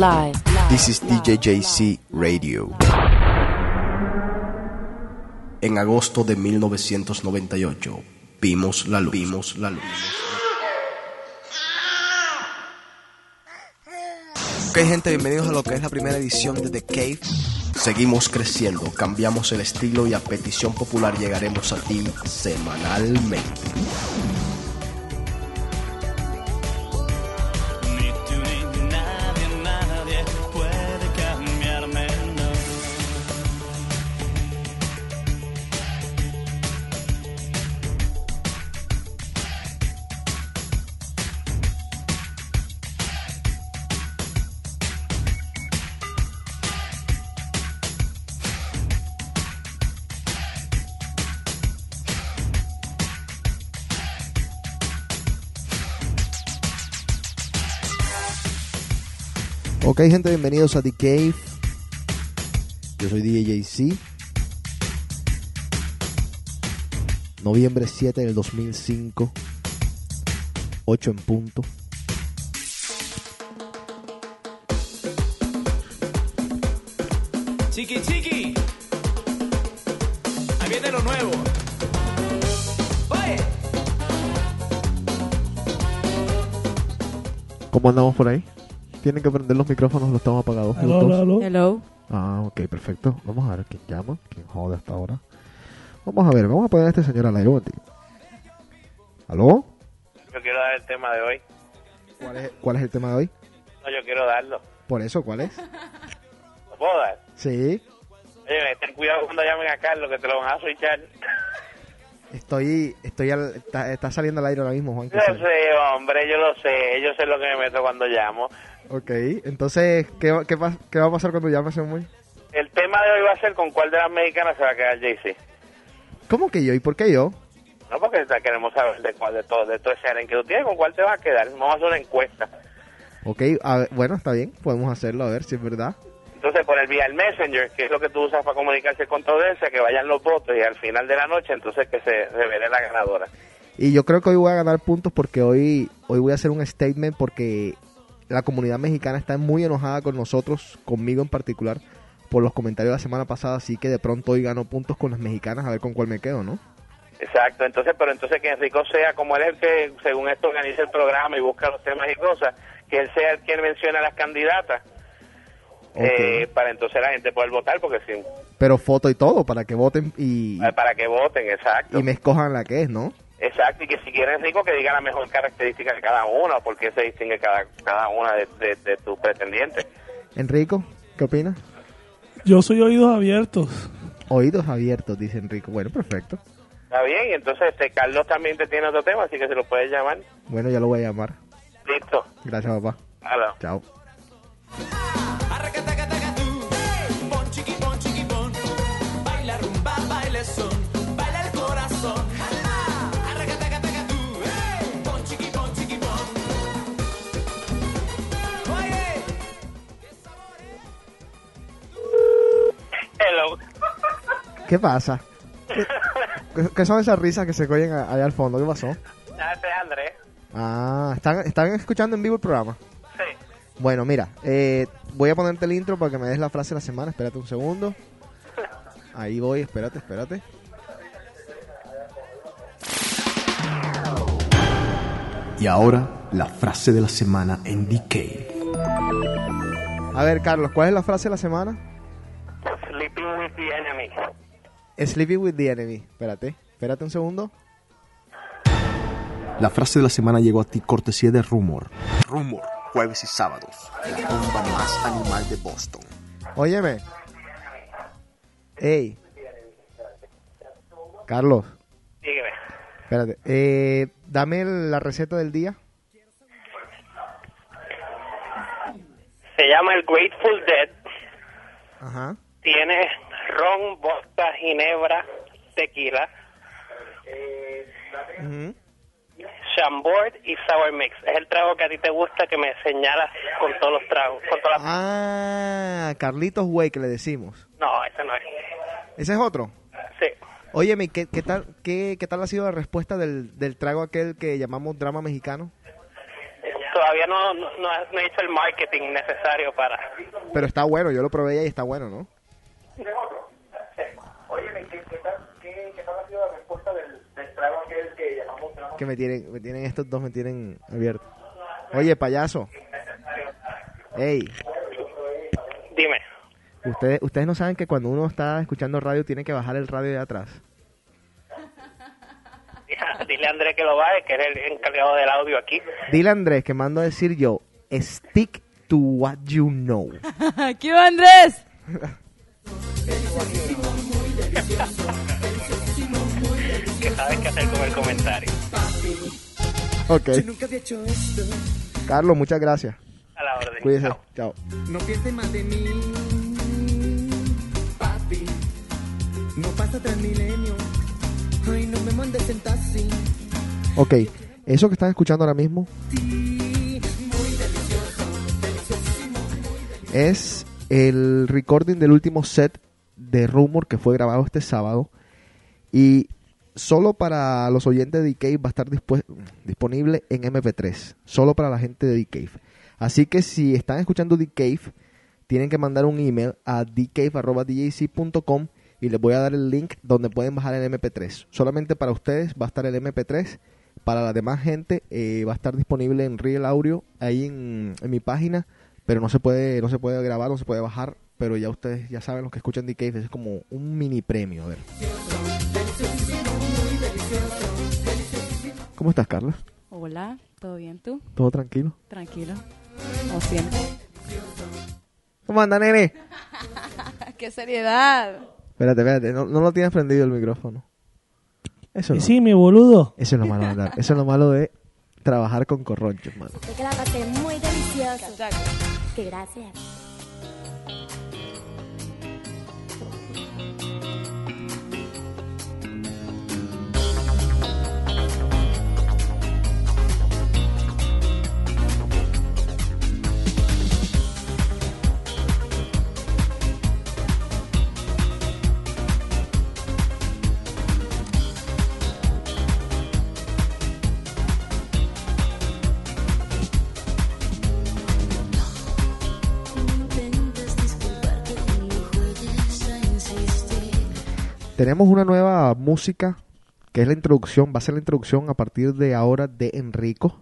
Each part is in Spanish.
live. This is DJ JC Radio. En agosto de 1998 vimos la luz. Vimos la luz. Ok gente, bienvenidos a lo que es la primera edición de The Cave. Seguimos creciendo, cambiamos el estilo y a petición popular llegaremos a ti semanalmente. Ok, gente, bienvenidos a The Cave. Yo soy DJ JC. Noviembre 7 del 2005. 8 en punto. Chiqui, chiqui. Ahí viene lo nuevo. Oye. ¿Cómo andamos por ahí? Tienen que prender los micrófonos, los estamos apagados. aló, aló. Hello. Ah, ok, perfecto. Vamos a ver quién llama, quién jode hasta ahora. Vamos a ver, vamos a poner a este señor al aire un momentito. ¿Aló? Yo quiero dar el tema de hoy. ¿Cuál es, ¿Cuál es el tema de hoy? No, yo quiero darlo. Por eso, ¿cuál es? ¿Lo puedo dar? Sí, Oye, ten cuidado cuando llamen a Carlos, que te lo van a switchar. estoy, estoy al, está, está saliendo al aire ahora mismo, Juan. Yo sé, hombre, yo lo sé. Yo sé lo que me meto cuando llamo. Ok, entonces, ¿qué, va- qué, va- qué va a pasar cuando llame ese muy? El tema de hoy va a ser con cuál de las mexicanas se va a quedar JC. ¿Cómo que yo? ¿Y por qué yo? No, porque queremos saber de cuál de todo, de todo ese aren que tú tienes, con cuál te vas a quedar. Vamos a hacer una encuesta. Ok, a ver, bueno, está bien, podemos hacerlo, a ver si es verdad. Entonces, por el vía el Messenger, que es lo que tú usas para comunicarse con tu audiencia, que vayan los votos y al final de la noche, entonces que se revele la ganadora. Y yo creo que hoy voy a ganar puntos porque hoy, hoy voy a hacer un statement porque la comunidad mexicana está muy enojada con nosotros, conmigo en particular, por los comentarios de la semana pasada, así que de pronto hoy gano puntos con las mexicanas a ver con cuál me quedo, ¿no? Exacto, entonces, pero entonces que Enrico sea como él es el que, según esto, organiza el programa y busca los temas y cosas, que él sea el quien menciona a las candidatas, eh, para entonces la gente poder votar, porque si, Pero foto y todo, para que voten y, eh, para que voten, exacto. y me escojan la que es, ¿no? Exacto, y que si quiere Enrico que diga la mejor característica de cada una, o por qué se distingue cada, cada una de, de, de tus pretendientes. Enrico, ¿qué opinas? Yo soy oídos abiertos. Oídos abiertos, dice Enrico. Bueno, perfecto. Está bien, y entonces este Carlos también te tiene otro tema, así que se lo puedes llamar. Bueno, ya lo voy a llamar. Listo. Gracias, papá. Aló. Chao. Arracatacatacatú. Pon chiqui, pon chiqui, pon. Baila rumba, baile son. Hello. ¿Qué pasa? ¿Qué, qué son esas risas que se oyen allá al fondo? ¿Qué pasó? Ya, este es Andrés. Ah, ¿están, ¿están escuchando en vivo el programa? Sí. Bueno, mira, eh, voy a ponerte el intro para que me des la frase de la semana. Espérate un segundo. Ahí voy, espérate, espérate. Y ahora, la frase de la semana en Cave. A ver, Carlos, ¿cuál es la frase de la semana? Sleeping with the enemy. Sleeping with the enemy. Espérate, espérate un segundo. La frase de la semana llegó a ti cortesía de Rumor. Rumor, jueves y sábados. La rumba más animal de Boston. Óyeme. Ey. Carlos, Dígame. espérate. Eh, dame la receta del día. Se llama el Grateful Dead. Ajá. Tiene ron, vodka, ginebra, tequila. Chambord y Sour Mix. Es el trago que a ti te gusta que me señalas con todos los tragos. Con todas las... Ah, Carlitos Way, que le decimos. No, ese no es. ¿Ese es otro? Sí. Óyeme, ¿qué, qué tal, qué, ¿qué tal ha sido la respuesta del, del trago aquel que llamamos drama mexicano? todavía no, no, no he no he hecho el marketing necesario para... Pero está bueno, yo lo probé ya y está bueno, ¿no? Oye, ¿qué, qué, tal, qué, qué tal ha sido la respuesta del, del trago aquel que llamamos... Que me tienen, me tienen estos dos, me tienen abierto. Oye, payaso. Ey, Dime. ustedes, ustedes no saben que cuando uno está escuchando radio tiene que bajar el radio de atrás. Dile a Andrés que lo baje, que es el encargado del audio aquí. Dile a Andrés que mando a decir yo, stick to what you know. ¿Qué hubo, Andrés? Que sabes qué hacer con el comentario. Ok. nunca había hecho esto. Carlos, muchas gracias. A la orden. Cuídese. Chao. Chao. No pienses más de mí, papi. No pasa tras milenio. Ay, no me mandes en taxi. Ok, eso que están escuchando ahora mismo es el recording del último set de Rumor que fue grabado este sábado. Y solo para los oyentes de D-Cave va a estar disponible en MP3. Solo para la gente de D-Cave. Así que si están escuchando D-Cave, tienen que mandar un email a dcave.djc.com y les voy a dar el link donde pueden bajar el MP3. Solamente para ustedes va a estar el MP3. Para la demás gente eh, va a estar disponible en Real Audio ahí en, en mi página, pero no se puede no se puede grabar, no se puede bajar, pero ya ustedes ya saben los que escuchan The Cave, es como un mini premio, a ver. ¿Cómo estás, Carla? Hola, ¿todo bien tú? ¿Todo tranquilo? Tranquilo. Como siempre. ¿Cómo anda, nene? ¡Qué seriedad! Espérate, espérate, no, no lo tienes prendido el micrófono. Eso Y no. sí, mi boludo. Eso es lo malo de andar. Eso es lo malo de trabajar con corronchos, mano. Que la pasé muy delicioso. Cachaco. Que gracias. you Tenemos una nueva música que es la introducción, va a ser la introducción a partir de ahora de Enrico.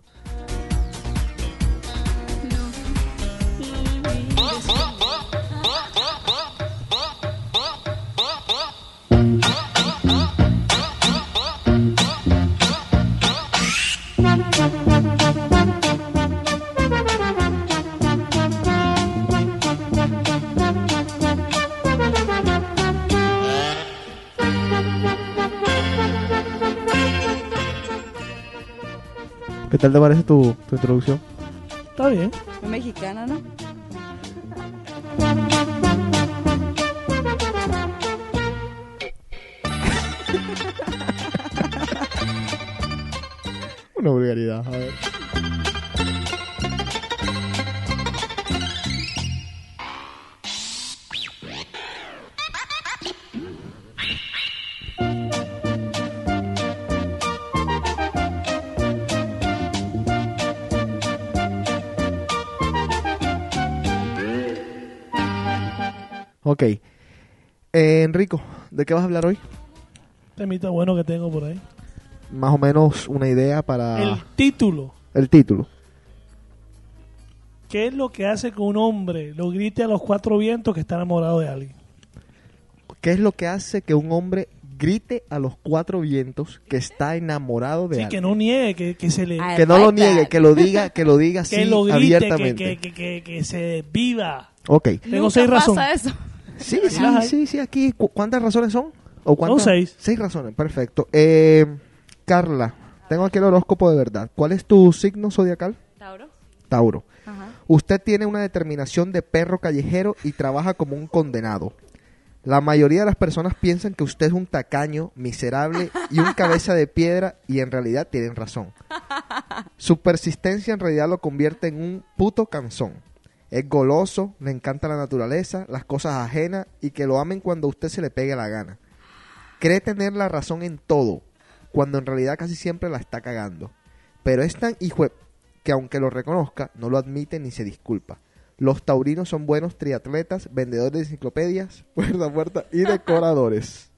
¿Qué tal te parece tu, tu introducción? Está bien. Es mexicana, ¿no? Una vulgaridad, a ver. Ok. Eh, Enrico, ¿de qué vas a hablar hoy? Temita bueno que tengo por ahí. Más o menos una idea para El título. el título. ¿Qué es lo que hace que un hombre lo grite a los cuatro vientos que está enamorado de alguien? ¿Qué es lo que hace que un hombre grite a los cuatro vientos que está enamorado de Sí, alguien? que no niegue, que, que se le... Ah, Que no lo niegue, que lo diga, que lo diga así que lo grite, que, abiertamente. que, que, que, que se viva. Ok. Tengo Nunca seis pasa razones. eso. Sí, sí, sí, sí, aquí. ¿Cu- ¿Cuántas razones son? ¿O cuántas? Son seis. Seis razones, perfecto. Eh, Carla, tengo aquí el horóscopo de verdad. ¿Cuál es tu signo zodiacal? ¿Tauro? Tauro. Ajá. Usted tiene una determinación de perro callejero y trabaja como un condenado. La mayoría de las personas piensan que usted es un tacaño, miserable y un cabeza de piedra y en realidad tienen razón. Su persistencia en realidad lo convierte en un puto canzón. Es goloso, le encanta la naturaleza, las cosas ajenas y que lo amen cuando a usted se le pegue la gana. Cree tener la razón en todo, cuando en realidad casi siempre la está cagando. Pero es tan hijo que aunque lo reconozca, no lo admite ni se disculpa. Los taurinos son buenos triatletas, vendedores de enciclopedias, puerta a puerta y decoradores.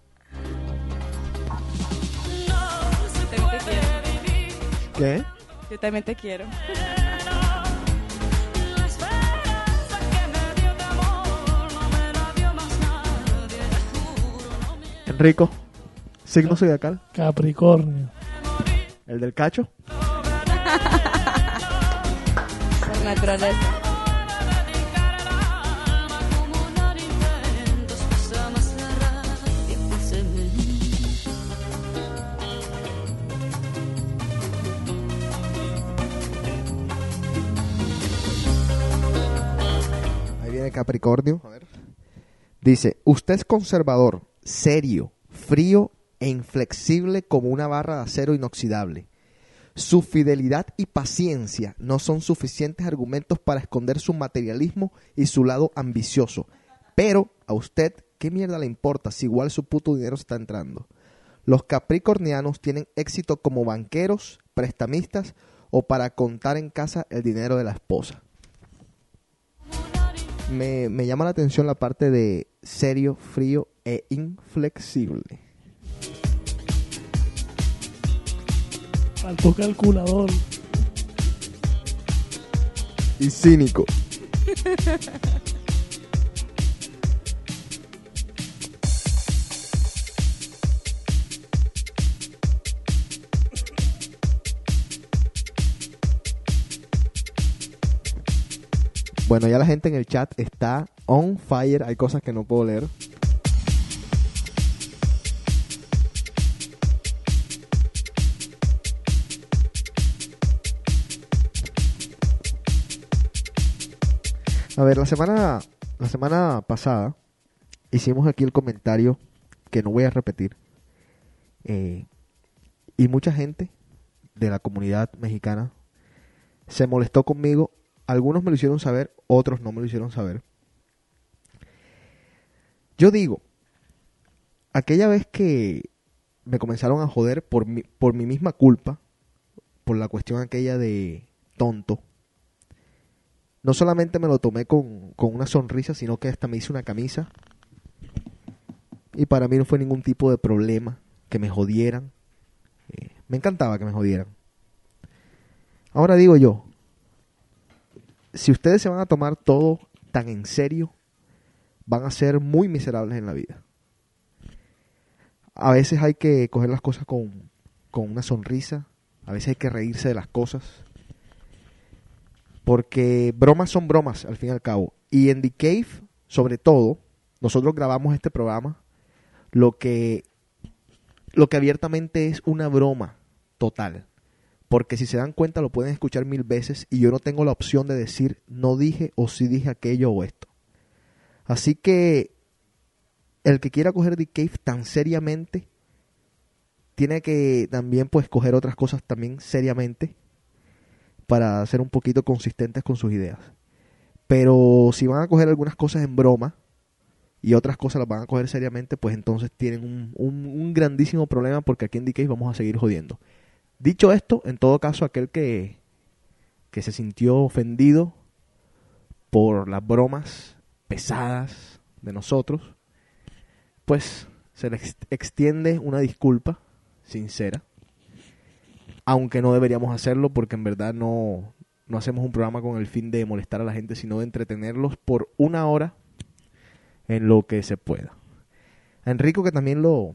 ¿Qué? Yo también te quiero. Enrico, signo zodiacal, Capricornio. el del cacho. Por naturaleza. Ahí viene Capricornio. A ver. Dice, usted es conservador, serio, frío e inflexible como una barra de acero inoxidable. Su fidelidad y paciencia no son suficientes argumentos para esconder su materialismo y su lado ambicioso. Pero a usted, ¿qué mierda le importa si igual su puto dinero está entrando? Los capricornianos tienen éxito como banqueros, prestamistas o para contar en casa el dinero de la esposa me, me llama la atención la parte de serio, frío e inflexible. Faltó calculador. Y cínico. Bueno, ya la gente en el chat está on fire. Hay cosas que no puedo leer. A ver, la semana, la semana pasada hicimos aquí el comentario que no voy a repetir. Eh, y mucha gente de la comunidad mexicana se molestó conmigo. Algunos me lo hicieron saber, otros no me lo hicieron saber. Yo digo, aquella vez que me comenzaron a joder por mi, por mi misma culpa, por la cuestión aquella de tonto, no solamente me lo tomé con, con una sonrisa, sino que hasta me hice una camisa. Y para mí no fue ningún tipo de problema que me jodieran. Eh, me encantaba que me jodieran. Ahora digo yo, si ustedes se van a tomar todo tan en serio, van a ser muy miserables en la vida. A veces hay que coger las cosas con, con una sonrisa, a veces hay que reírse de las cosas, porque bromas son bromas al fin y al cabo. Y en The Cave, sobre todo, nosotros grabamos este programa, lo que, lo que abiertamente es una broma total. Porque si se dan cuenta lo pueden escuchar mil veces y yo no tengo la opción de decir no dije o sí dije aquello o esto. Así que el que quiera coger The Cave tan seriamente, tiene que también pues coger otras cosas también seriamente para ser un poquito consistentes con sus ideas. Pero si van a coger algunas cosas en broma y otras cosas las van a coger seriamente, pues entonces tienen un, grandísimo problema porque aquí en DK vamos a seguir jodiendo. Dicho esto, en todo caso, aquel que, que se sintió ofendido por las bromas pesadas de nosotros, pues se le ex- extiende una disculpa sincera aunque no deberíamos hacerlo porque en verdad no, no hacemos un programa con el fin de molestar a la gente, sino de entretenerlos por una hora en lo que se pueda. A Enrico que también lo,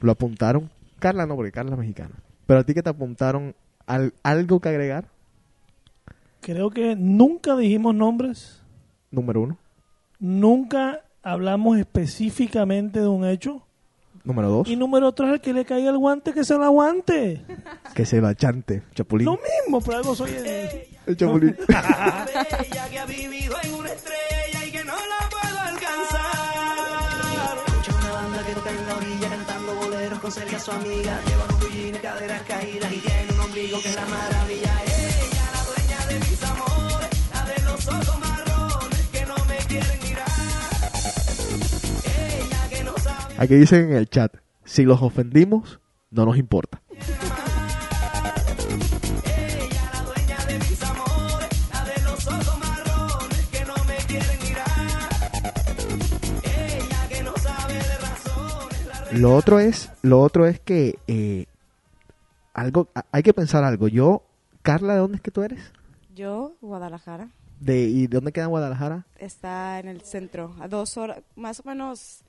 lo apuntaron, Carla no, porque Carla es mexicana, pero a ti que te apuntaron al- algo que agregar, Creo que nunca dijimos nombres, número uno, nunca hablamos específicamente de un hecho. Número dos, Y número tres, el que le caiga el guante, que se lo aguante. que se la chante, Chapulín. Lo mismo, pero algo soy el... El Chapulín. Que ha vivido en una estrella y que no la puedo alcanzar. Escucha una banda que está en la orilla cantando boleros con Celia su amiga. Lleva pillines, caderas caídas y tiene un ombligo que es la maravilla. Aquí dicen en el chat, si los ofendimos, no nos importa. Lo otro es, lo otro es que eh, algo, hay que pensar algo. Yo, Carla, ¿de dónde es que tú eres? Yo, Guadalajara. De, ¿Y de dónde queda Guadalajara? Está en el centro, a dos horas, más o menos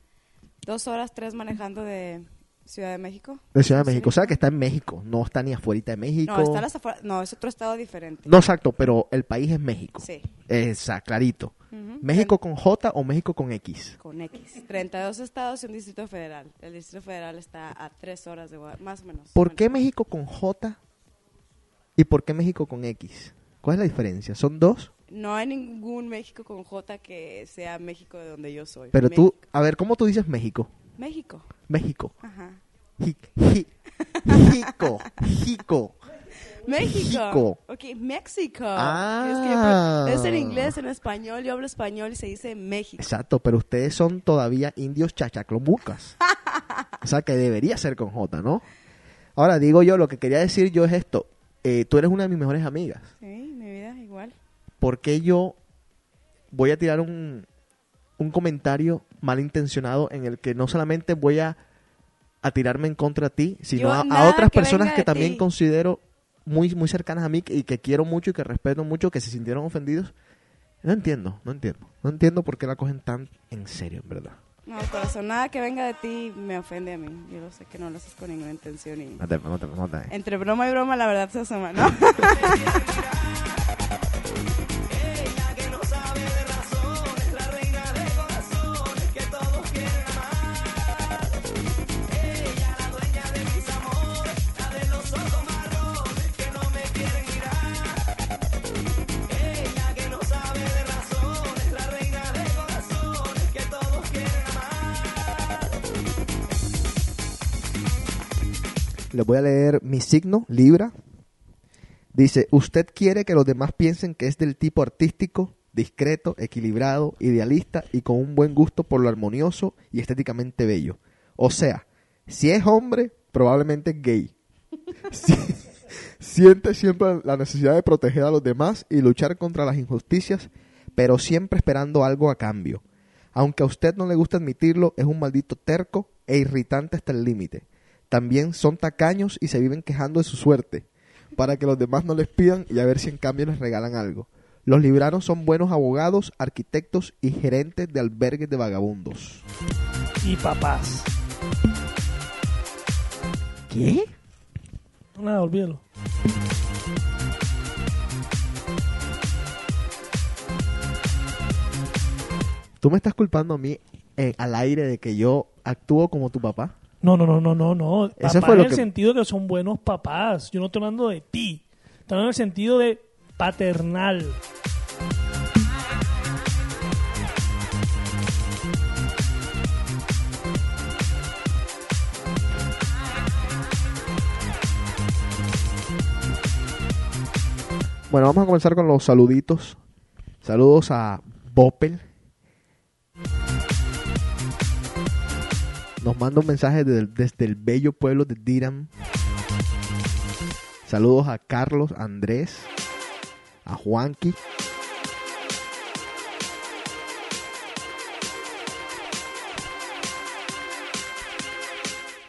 dos horas, tres manejando de Ciudad de México. De Ciudad de Sí. México. O sea que está en México, no está ni afuera de México. No, está las afueras- no, es otro estado diferente. No, exacto, pero el país es México. Sí. Exacto, clarito. ¿México con J o México con X? Con X. 32 estados y un distrito federal. El distrito federal está a tres horas de Guadalajara, más o menos. ¿Por Bueno, qué México con J y por qué México con X? ¿Cuál es la diferencia? ¿Son dos? No hay ningún México con J que sea México de donde yo soy. Pero Me- tú, a ver, ¿cómo tú dices México? México. México. Ajá. Ji- ji- Jico. Jico. México. México. Ok, México. Ah. Es, que es en inglés, en español, yo hablo español y se dice México. Exacto, pero ustedes son todavía indios chachaclomucas. o sea que debería ser con J, ¿no? Ahora digo yo, lo que quería decir yo es esto. Eh, tú eres una de mis mejores amigas. Sí. ¿Por qué yo voy a tirar un, un comentario malintencionado en el que no solamente voy a, a tirarme en contra de ti, sino a, a otras que personas que también ti. considero muy, muy cercanas a mí y que quiero mucho y que respeto mucho, que se sintieron ofendidos? No entiendo, no entiendo. No entiendo por qué la cogen tan en serio, en verdad. No, corazón, nada que venga de ti me ofende a mí. Yo lo sé que no lo haces con ninguna intención y... No te- no te- no te- Entre broma y broma, la verdad se asoma, ¿no? Les voy a leer mi signo, Libra. Dice, usted quiere que los demás piensen que es del tipo artístico, discreto, equilibrado, idealista y con un buen gusto por lo armonioso y estéticamente bello. O sea, si es hombre, probablemente es gay. Si- siente siempre la necesidad de proteger a los demás y luchar contra las injusticias, pero siempre esperando algo a cambio. Aunque a usted no le gusta admitirlo, es un maldito terco e irritante hasta el límite. También son tacaños y se viven quejando de su suerte, para que los demás no les pidan y a ver si en cambio les regalan algo. Los libranos son buenos abogados, arquitectos y gerentes de albergues de vagabundos. Y papás. ¿Qué? Nada, olvídalo. ¿Tú me estás culpando a mí eh, al aire de que yo actúo como tu papá? No, no, no, no, no, no. Eso Papá fue en el que- sentido de que son buenos papás. Yo no estoy hablando de ti. Estoy hablando en el sentido de paternal. Bueno, vamos a comenzar con los saluditos. Saludos a Bopel. Nos manda un mensaje de- desde el bello pueblo de Diram. Saludos a Carlos, Andrés, a Juanqui.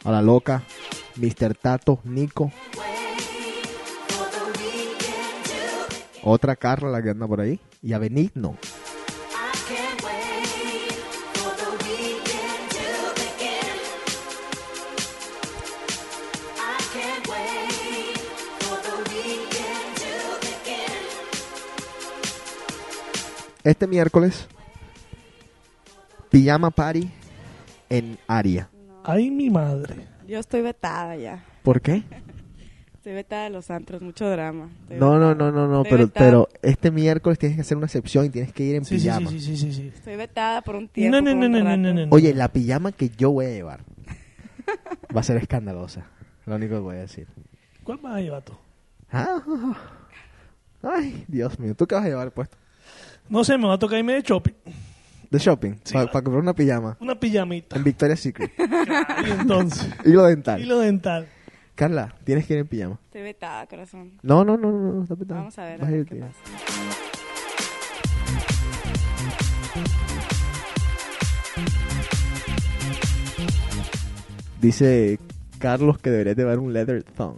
A la loca, Mr. Tato, Nico. Otra Carla la que anda por ahí. Y a Benigno. Este miércoles, Pijama Party en Aria. Ay, mi madre. Yo estoy vetada ya. ¿Por qué? Estoy vetada de los antros, mucho drama. Estoy No, no, no, no, no, Estoy pero, vetada. pero este miércoles tienes que hacer una excepción y tienes que ir en Sí, sí, pijama. sí, sí, sí, sí. Estoy vetada por un tiempo. No, no, por no, un no, no, rato. no, no, no. Oye, la pijama que yo voy a llevar va a ser escandalosa. Lo único que voy a decir. ¿Cuál vas a llevar tú? Ah, Ay, Dios mío. ¿Tú qué vas a llevar puesto? No sé, me va a tocar irme de shopping. De shopping. Sí, Para va. comprar una pijama. Una pijamita. En Victoria's Secret. Y entonces. Hilo dental. Hilo dental. Carla, tienes que ir en pijama. Estoy vetada, corazón. No, no, no, no. no, está petado. Vamos a ver, a Vas ver ir, qué tía. pasa. Dice Carlos que debería llevar un leather thong.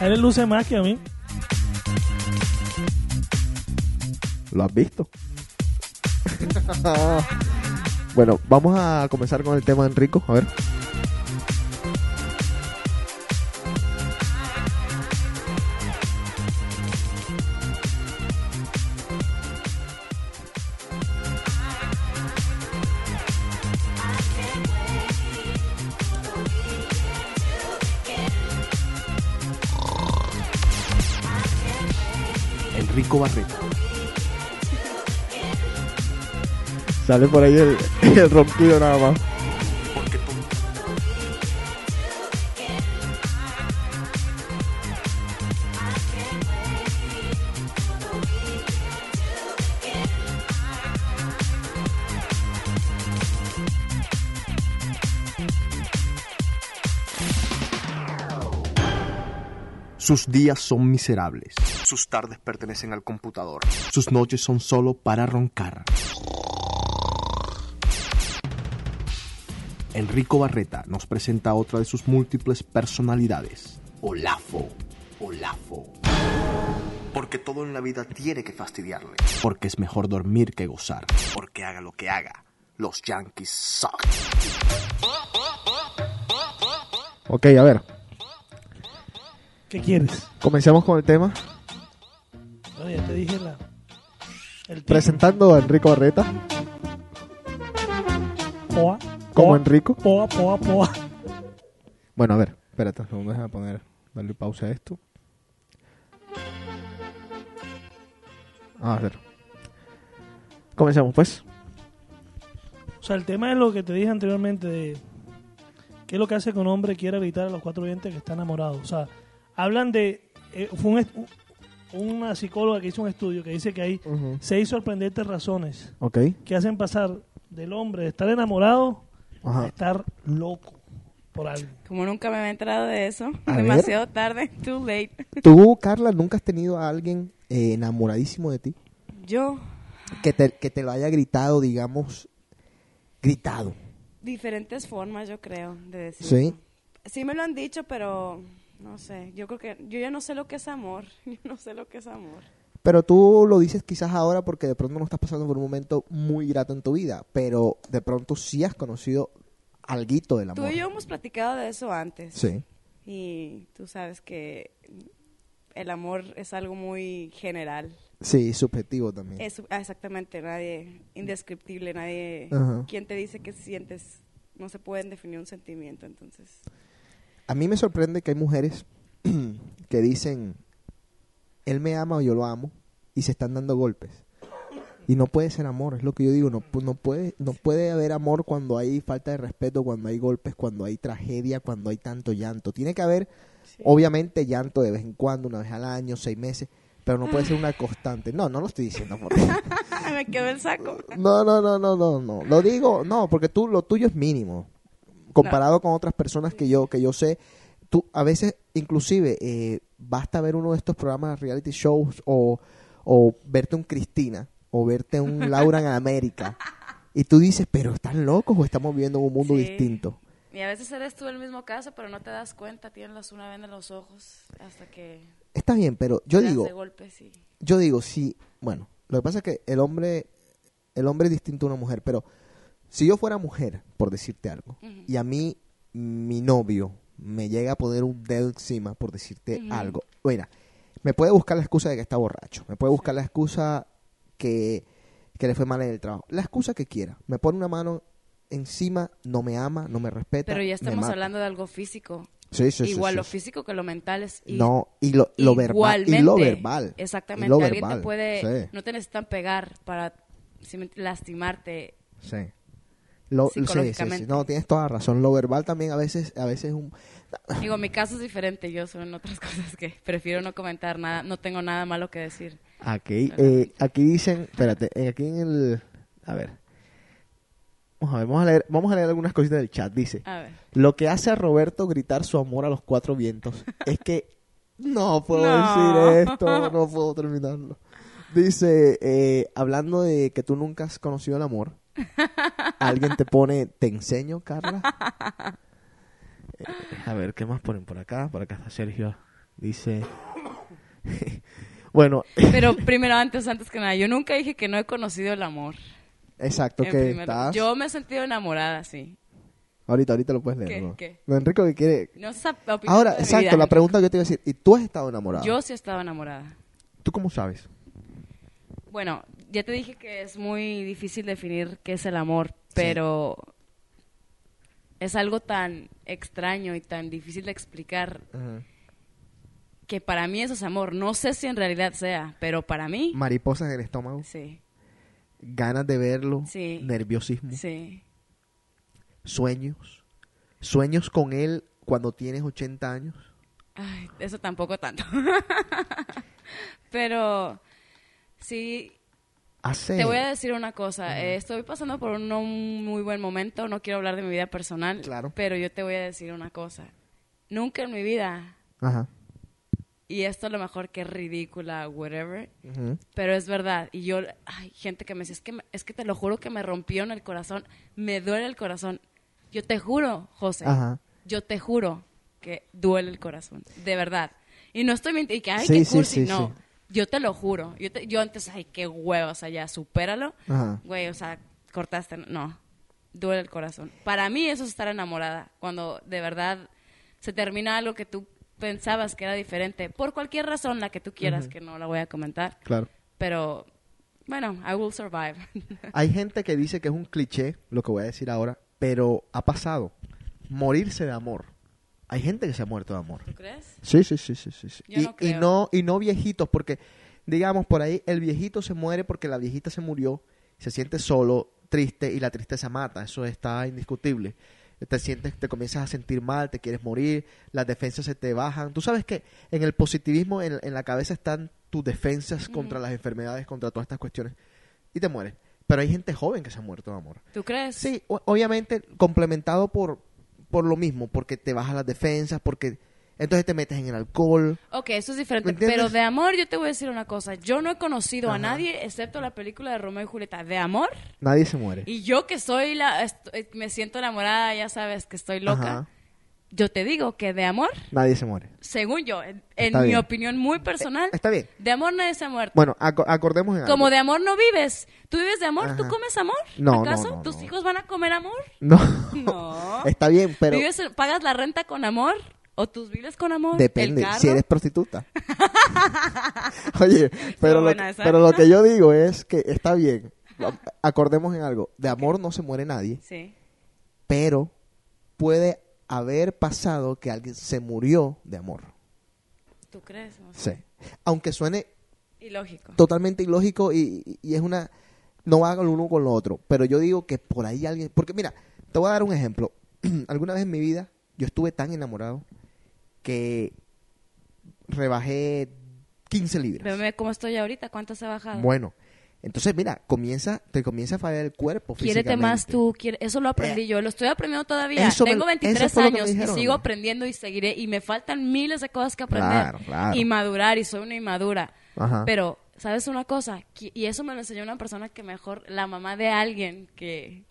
A él le luce más que a mí. ¿Lo has visto? bueno, vamos a comenzar con el tema Enrico. A ver. Sale por ahí el, el ronquido nada más. Sus días son miserables. Sus tardes pertenecen al computador. Sus noches son solo para roncar. Enrico Barreta nos presenta otra de sus múltiples personalidades. Olafo. Olafo. Porque todo en la vida tiene que fastidiarle. Porque es mejor dormir que gozar. Porque haga lo que haga. Los Yankees suck. Ok, a ver. ¿Qué quieres? Comencemos con el tema. No, ya te dije la. El. Presentando a Enrico Barreta Poa. Como Poa, Enrico. Poa, poa, poa. Bueno, a ver, espérate, un segundo, déjame poner, darle pausa a esto. A ver. Comencemos, pues. O sea, el tema es lo que te dije anteriormente de qué es lo que hace que un hombre quiera evitar a los cuatro oyentes que está enamorado. O sea, hablan de... eh, fue un una psicóloga que hizo un estudio que dice que hay seis sorprendentes razones que hacen pasar del hombre de estar enamorado Ajá. estar loco por algo. Como nunca me había enterado de eso. A Demasiado tarde. Too late. ¿Tú, Carla, nunca has tenido a alguien eh, enamoradísimo de ti? Yo, Que te, que te lo haya gritado, digamos, gritado. diferentes formas, yo creo, de decir. Sí. Sí me lo han dicho, pero no sé. Yo creo que yo ya no sé lo que es amor. Yo no sé lo que es amor. Pero tú lo dices quizás ahora porque de pronto no estás pasando por un momento muy grato en tu vida, pero de pronto sí has conocido alguito del Tú amor. y yo hemos platicado de eso antes. Sí. Y tú sabes que el amor es algo muy general. Sí, subjetivo también. Es ah, exactamente, nadie indescriptible, nadie. Ajá. ¿Quién te dice que sientes? No se pueden definir un sentimiento, entonces. A mí me sorprende que hay mujeres que dicen, él me ama o yo lo amo, y se están dando golpes. Y no puede ser amor, es lo que yo digo, no, pu- no, puede, no puede haber amor cuando hay falta de respeto, cuando hay golpes, cuando hay tragedia, cuando hay tanto llanto. Tiene que haber, obviamente, llanto de vez en cuando, una vez al año, seis meses, pero no puede ser una constante. No, no lo estoy diciendo por me quedó el saco. No, no, no, no, no, no. Lo digo, no, porque tú lo tuyo es mínimo comparado con otras personas que yo que yo sé. Tú a veces, inclusive, eh, basta ver uno de estos programas reality shows o, o verte un Cristina o verte un Laura en América y tú dices, pero están locos o estamos viviendo en un mundo Sí. distinto. Y a veces eres tú el mismo caso, pero no te das cuenta, tienes una venda en los ojos hasta que Está bien, pero yo digo, de y... yo digo, sí, bueno, lo que pasa es que el hombre, el hombre es distinto a una mujer, pero si yo fuera mujer, por decirte algo, y a mí mi novio me llega a poner un dedo encima por decirte algo, mira, me puede buscar la excusa de que está borracho, me puede buscar la excusa que, que le fue mal en el trabajo, la excusa que quiera, me pone una mano encima, no me ama, no me respeta. Pero ya estamos hablando de algo físico. Sí, sí, Igual sí, lo físico que lo mental es... i- No, y lo, lo verbal. Y lo verbal. Exactamente. Y lo Alguien verbal. te puede... No te necesitan pegar para lastimarte. Sí. Lo, sí, sí, sí. Psicológicamente. No, tienes toda la razón. Lo verbal también a veces, a veces es un... Digo, mi caso es diferente. Yo son otras cosas que prefiero no comentar nada. No tengo nada malo que decir. Aquí, eh, aquí dicen, espérate, eh, aquí en el... A ver. Vamos a ver, vamos a leer, vamos a leer algunas cositas del chat. Dice, A ver. lo que hace a Roberto gritar su amor a los cuatro vientos es que no puedo No. decir esto, no puedo terminarlo. Dice, eh, hablando de que tú nunca has conocido el amor, Alguien te pone, te enseño, Carla. Eh, a ver, ¿qué más ponen por acá? Por acá está Sergio. Dice... bueno, Pero primero, antes, antes que nada, yo nunca dije que no he conocido el amor. exacto, En que estás... Yo me he sentido enamorada, sí. Ahorita, ahorita lo puedes leer. ¿Qué? ¿no? ¿Qué? Enrico que quiere... No Ahora, de exacto, vida. la pregunta que yo te iba a decir. ¿Y tú has estado enamorado? Yo sí estaba enamorada. ¿Tú cómo sabes? Bueno, ya te dije que es muy difícil definir qué es el amor, pero es algo tan extraño y tan difícil de explicar que para mí eso es amor. No sé si en realidad sea, pero para mí, Mariposas en el estómago, sí, ganas de verlo, Sí. nerviosismo, sí. sueños. Sueños con él cuando tienes 80 años. Ay, eso tampoco tanto. pero sí, Hace... Te voy a decir una cosa, eh, estoy pasando por un no muy buen momento, no quiero hablar de mi vida personal, Claro. pero yo te voy a decir una cosa. Nunca en mi vida, Ajá. y esto a lo mejor que es ridícula, whatever, Ujú. pero es verdad. Y yo, hay gente que me dice, es que, me- es que te lo juro que me rompió en el corazón, me duele el corazón. Yo te juro, José, Ajá. yo te juro que duele el corazón, de verdad. Y no estoy mintiendo, y que, ay, Sí, qué sí, cursi, sí, no. Yo te lo juro. Yo, te- yo antes, ay, qué huevo, o sea, ya, supéralo. Ajá. Güey, o sea, cortaste, no. Duele el corazón. Para mí eso es estar enamorada. Cuando de verdad se termina algo que tú pensabas que era diferente. Por cualquier razón, la que tú quieras, que no la voy a comentar. Claro. Pero, bueno, I will survive. Hay gente que dice que es un cliché lo que voy a decir ahora, pero ha pasado. Morirse de amor. Hay gente que se ha muerto de amor. ¿Tú crees? Sí, sí, sí, sí, sí. Yo y, no y creo. no y no viejitos porque digamos por ahí el viejito se muere porque la viejita se murió, se siente solo, triste y la tristeza mata, eso está indiscutible. Te sientes te comienzas a sentir mal, te quieres morir, las defensas se te bajan. Tú sabes que en el positivismo en, en la cabeza están tus defensas contra las enfermedades, contra todas estas cuestiones y te mueres. Pero hay gente joven que se ha muerto de amor. ¿Tú crees? Sí, obviamente complementado por, por lo mismo, porque te bajas las defensas, porque entonces te metes en el alcohol. Ok, eso es diferente. Pero de amor, yo te voy a decir una cosa. Yo no he conocido a nadie, excepto la película de Romeo y Julieta, de amor. Nadie se muere. Y yo que soy la... eh, me siento enamorada, ya sabes que estoy loca. Ajá. Yo te digo que de amor, Nadie se muere. según yo, en, en mi opinión muy personal, Está bien. de amor nadie se ha muerto. Bueno, aco- acordemos en algo. Como de amor no vives. ¿Tú vives de amor? ¿Tú comes amor? No, ¿Acaso no, tus no. hijos van a comer amor? No. No. Está bien, pero ¿Vives, ¿Pagas la renta con amor? ¿O tus vives con amor? depende ¿El carro? si eres prostituta. Oye, pero lo, esa. pero lo que yo digo es que está bien. Acordemos en algo. De amor no se muere nadie, Sí. pero puede haber pasado que alguien se murió de amor. ¿Tú crees? No sé. Sí. Aunque suene Ilógico. totalmente ilógico y, es una no va lo uno con lo otro pero yo digo que por ahí alguien porque mira te voy a dar un ejemplo alguna vez en mi vida yo estuve tan enamorado que rebajé 15 libras Veme cómo estoy ahorita, ¿cuánto se ha bajado? bueno entonces mira comienza te comienza a fallar el cuerpo Quiérete más tú, quiere- eso lo aprendí yo, lo estoy aprendiendo todavía. Eso Tengo eso 23 fue lo que me años y sigo aprendiendo y seguiré y me faltan miles de cosas que aprender Claro, claro. y madurar y soy una inmadura. Ajá. Pero, ¿sabes una cosa? Y eso me lo enseñó una persona que mejor, la mamá de alguien que,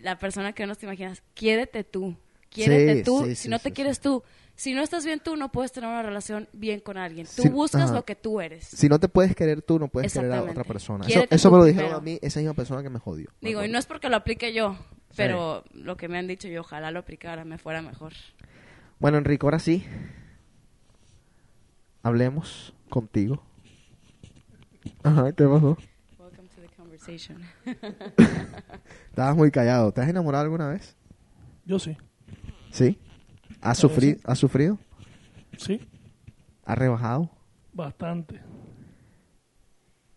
la persona que no te imaginas, quiérete tú, quiérete Sí, tú, sí, si sí, no te quieres tú, si no estás bien tú, no puedes tener una relación bien con alguien. Tú Sí, buscas ajá. lo que tú eres. si no te puedes querer tú no puedes querer a otra persona eso, eso me lo dijeron primero. a mí esa misma persona que me jodió me Digo, y no es porque lo aplique yo, pero lo que me han dicho y ojalá lo aplicara, me fuera mejor. Bueno, Enrico, ahora sí. Hablemos contigo. Ajá, ¿qué pasó? Welcome to the conversation. Estabas muy callado. ¿Te has enamorado alguna vez? Yo sí. ¿Sí? ¿Has, Claro, sufrido? sí. ¿Has sufrido? Sí, ¿Has rebajado? bastante.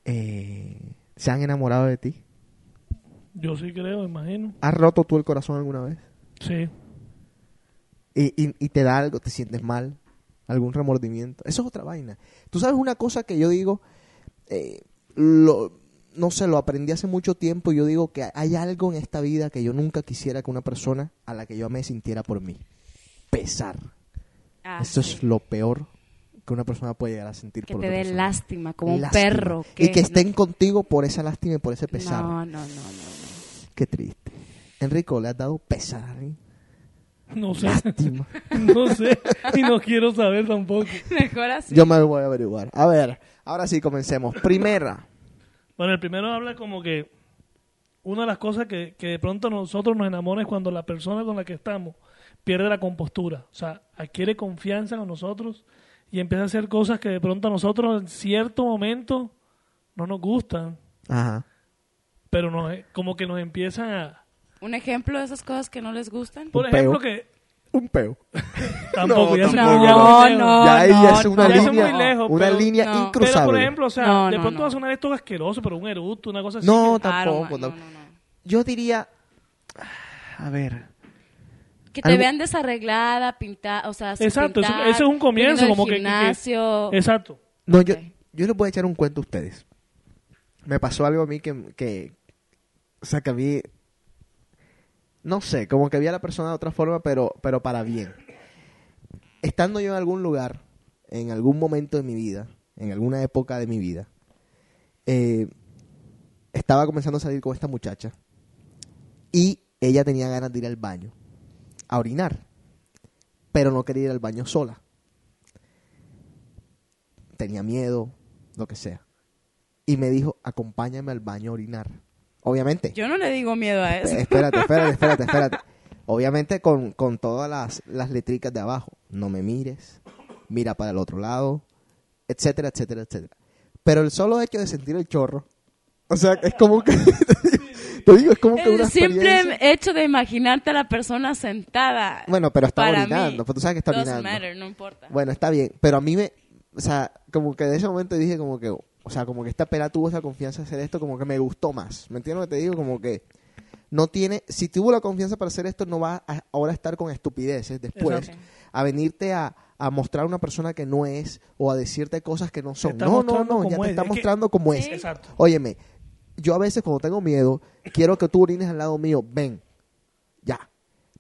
Eh, ¿Se han enamorado de ti? Yo sí creo, imagino. ¿Has roto tú el corazón alguna vez? Sí. Y, y, y te da algo, te sientes mal, algún remordimiento. Eso es otra vaina. Tú sabes una cosa que yo digo, eh, lo, no sé, lo aprendí hace mucho tiempo y yo digo que hay algo en esta vida que yo nunca quisiera que una persona a la que yo me sintiera por mí. Pesar. Ah, Eso sí. es lo peor que una persona puede llegar a sentir que por te dé lástima, como un perro. y que estén contigo por esa lástima y por ese pesar. No, no, no, no. no. Qué triste. Enrico, le has dado pesar. ¿eh? No sé, Lástima. no sé, y no quiero saber tampoco. Mejor así. Yo me voy a averiguar. A ver, ahora sí comencemos. Primera. Bueno, el primero habla como que una de las cosas que, que de pronto nosotros nos enamora es cuando la persona con la que estamos pierde la compostura. O sea, adquiere confianza con nosotros y empieza a hacer cosas que de pronto a nosotros en cierto momento no nos gustan, Ajá. pero nos, como que nos empiezan a... Un ejemplo de esas cosas que no les gustan. Por Un peo. ejemplo, que Un peo. tampoco, ya se tampoco. ya No, muy lejos. no, ya ahí no, es una no. Línea, muy lejos, una pero- línea no. Pero, incruzable. por ejemplo, o sea, No, de no, pronto no. va a sonar esto asqueroso, pero un eructo, una cosa así. no, que- tampoco. Aroma, no. no, no, no. Yo diría, a ver, Que te Algo- vean desarreglada, pintada, o sea, Exacto, eso- pintar, eso es un comienzo, como que- que- que- gimnasio. Exacto. no, yo, yo les voy a echar un cuento a ustedes. Me pasó algo a mí que, que, o sea, que a mí, no sé, como que vi a la persona de otra forma, pero, pero para bien. Estando yo en algún lugar, en algún momento de mi vida, en alguna época de mi vida, eh, estaba comenzando a salir con esta muchacha y ella tenía ganas de ir al baño, a orinar, pero no quería ir al baño sola. Tenía miedo, lo que sea. Y me dijo, acompáñame al baño a orinar. Obviamente. Yo no le digo miedo a eso. Espérate, espérate, espérate, espérate. Obviamente con, con todas las, las letricas de abajo. No me mires, mira para el otro lado, etcétera, etcétera, etcétera. Pero el solo hecho de sentir el chorro, o sea, es como que, te digo, es como que una El simple hecho de imaginarte a la persona sentada. Bueno, pero está orinando, mí, pues tú sabes que está orinando. matter, no importa. Bueno, está bien, pero a mí me, o sea, como que de ese momento dije como que, o sea, como que esta pela tuvo esa confianza de hacer esto, como que me gustó más. ¿Me entiendes lo que te digo? Como que no tiene, si tuvo la confianza para hacer esto, no va a ahora a estar con estupideces después, Exacto. a venirte a, a mostrar a una persona que no es o a decirte cosas que no son. No, no, mostrando no, ya te es. está Es que- mostrando como es. Sí. Exacto. Óyeme, yo a veces cuando tengo miedo, quiero que tú orines al lado mío, ven, ya.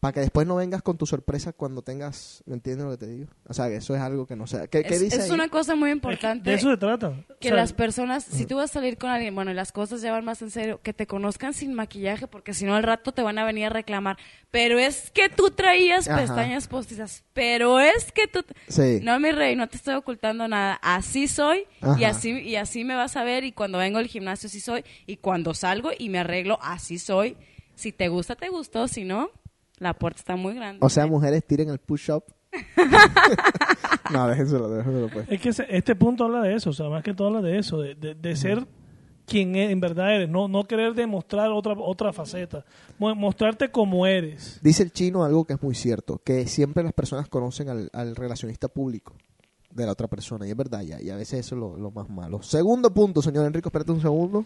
Para que después no vengas con tu sorpresa cuando tengas, ¿me entiendes lo que te digo? O sea, que eso es algo que no sé. ¿Qué, qué es, dice es ahí? una cosa muy Es que importante. de eso se trata. que O sea, las personas, si tú vas a salir con alguien, bueno, y las cosas llevan más en serio, que te conozcan sin maquillaje, porque si no al rato te van a venir a reclamar. Pero es que tú traías Ajá. pestañas postizas. Pero es que tú... Sí. No, mi rey, no te estoy ocultando nada. Así soy y así, y así me vas a ver. Y cuando vengo al gimnasio, así soy. Y cuando salgo y me arreglo, así soy. Si te gusta, te gustó. Si no, la puerta está muy grande. O sea, mujeres tiren el push-up. no, déjenselo, déjenselo pues. Es que ese- este punto habla de eso, o sea, más que todo habla de eso, de, de- de ser quien e- en verdad eres, no, no querer demostrar otra, otra faceta, Mo- mostrarte como eres. Dice el chino algo que es muy cierto, que siempre las personas conocen al, al relacionista público de la otra persona, y es verdad, ya, y a veces eso es lo, lo más malo. Segundo punto, señor Enrico, espérate un segundo.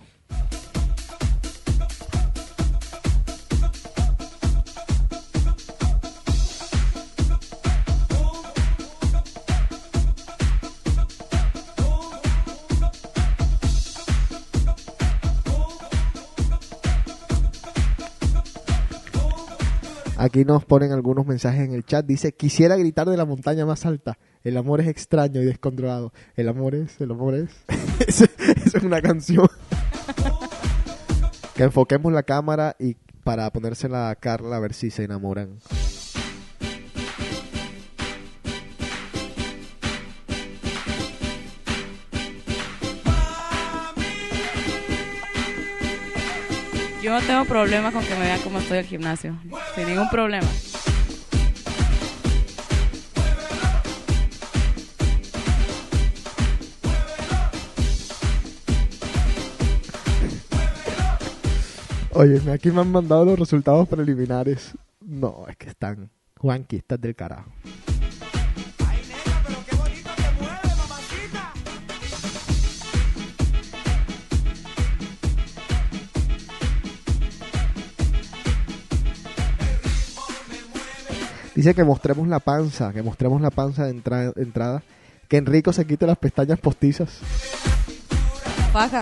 Aquí nos ponen algunos mensajes en el chat. Dice, quisiera gritar de la montaña más alta. El amor es extraño y descontrolado. El amor es, el amor es. Esa es una canción. que enfoquemos la cámara y para ponérsela a Carla a ver si se enamoran. Yo no tengo problema con que me vean como estoy al gimnasio. Sin ningún problema. Oye, aquí me han mandado los resultados preliminares. No, es que están... Juanqui, estás del carajo. Dice que mostremos la panza, que mostremos la panza de entra- entrada. Que Enrico se quite las pestañas postizas. Faja.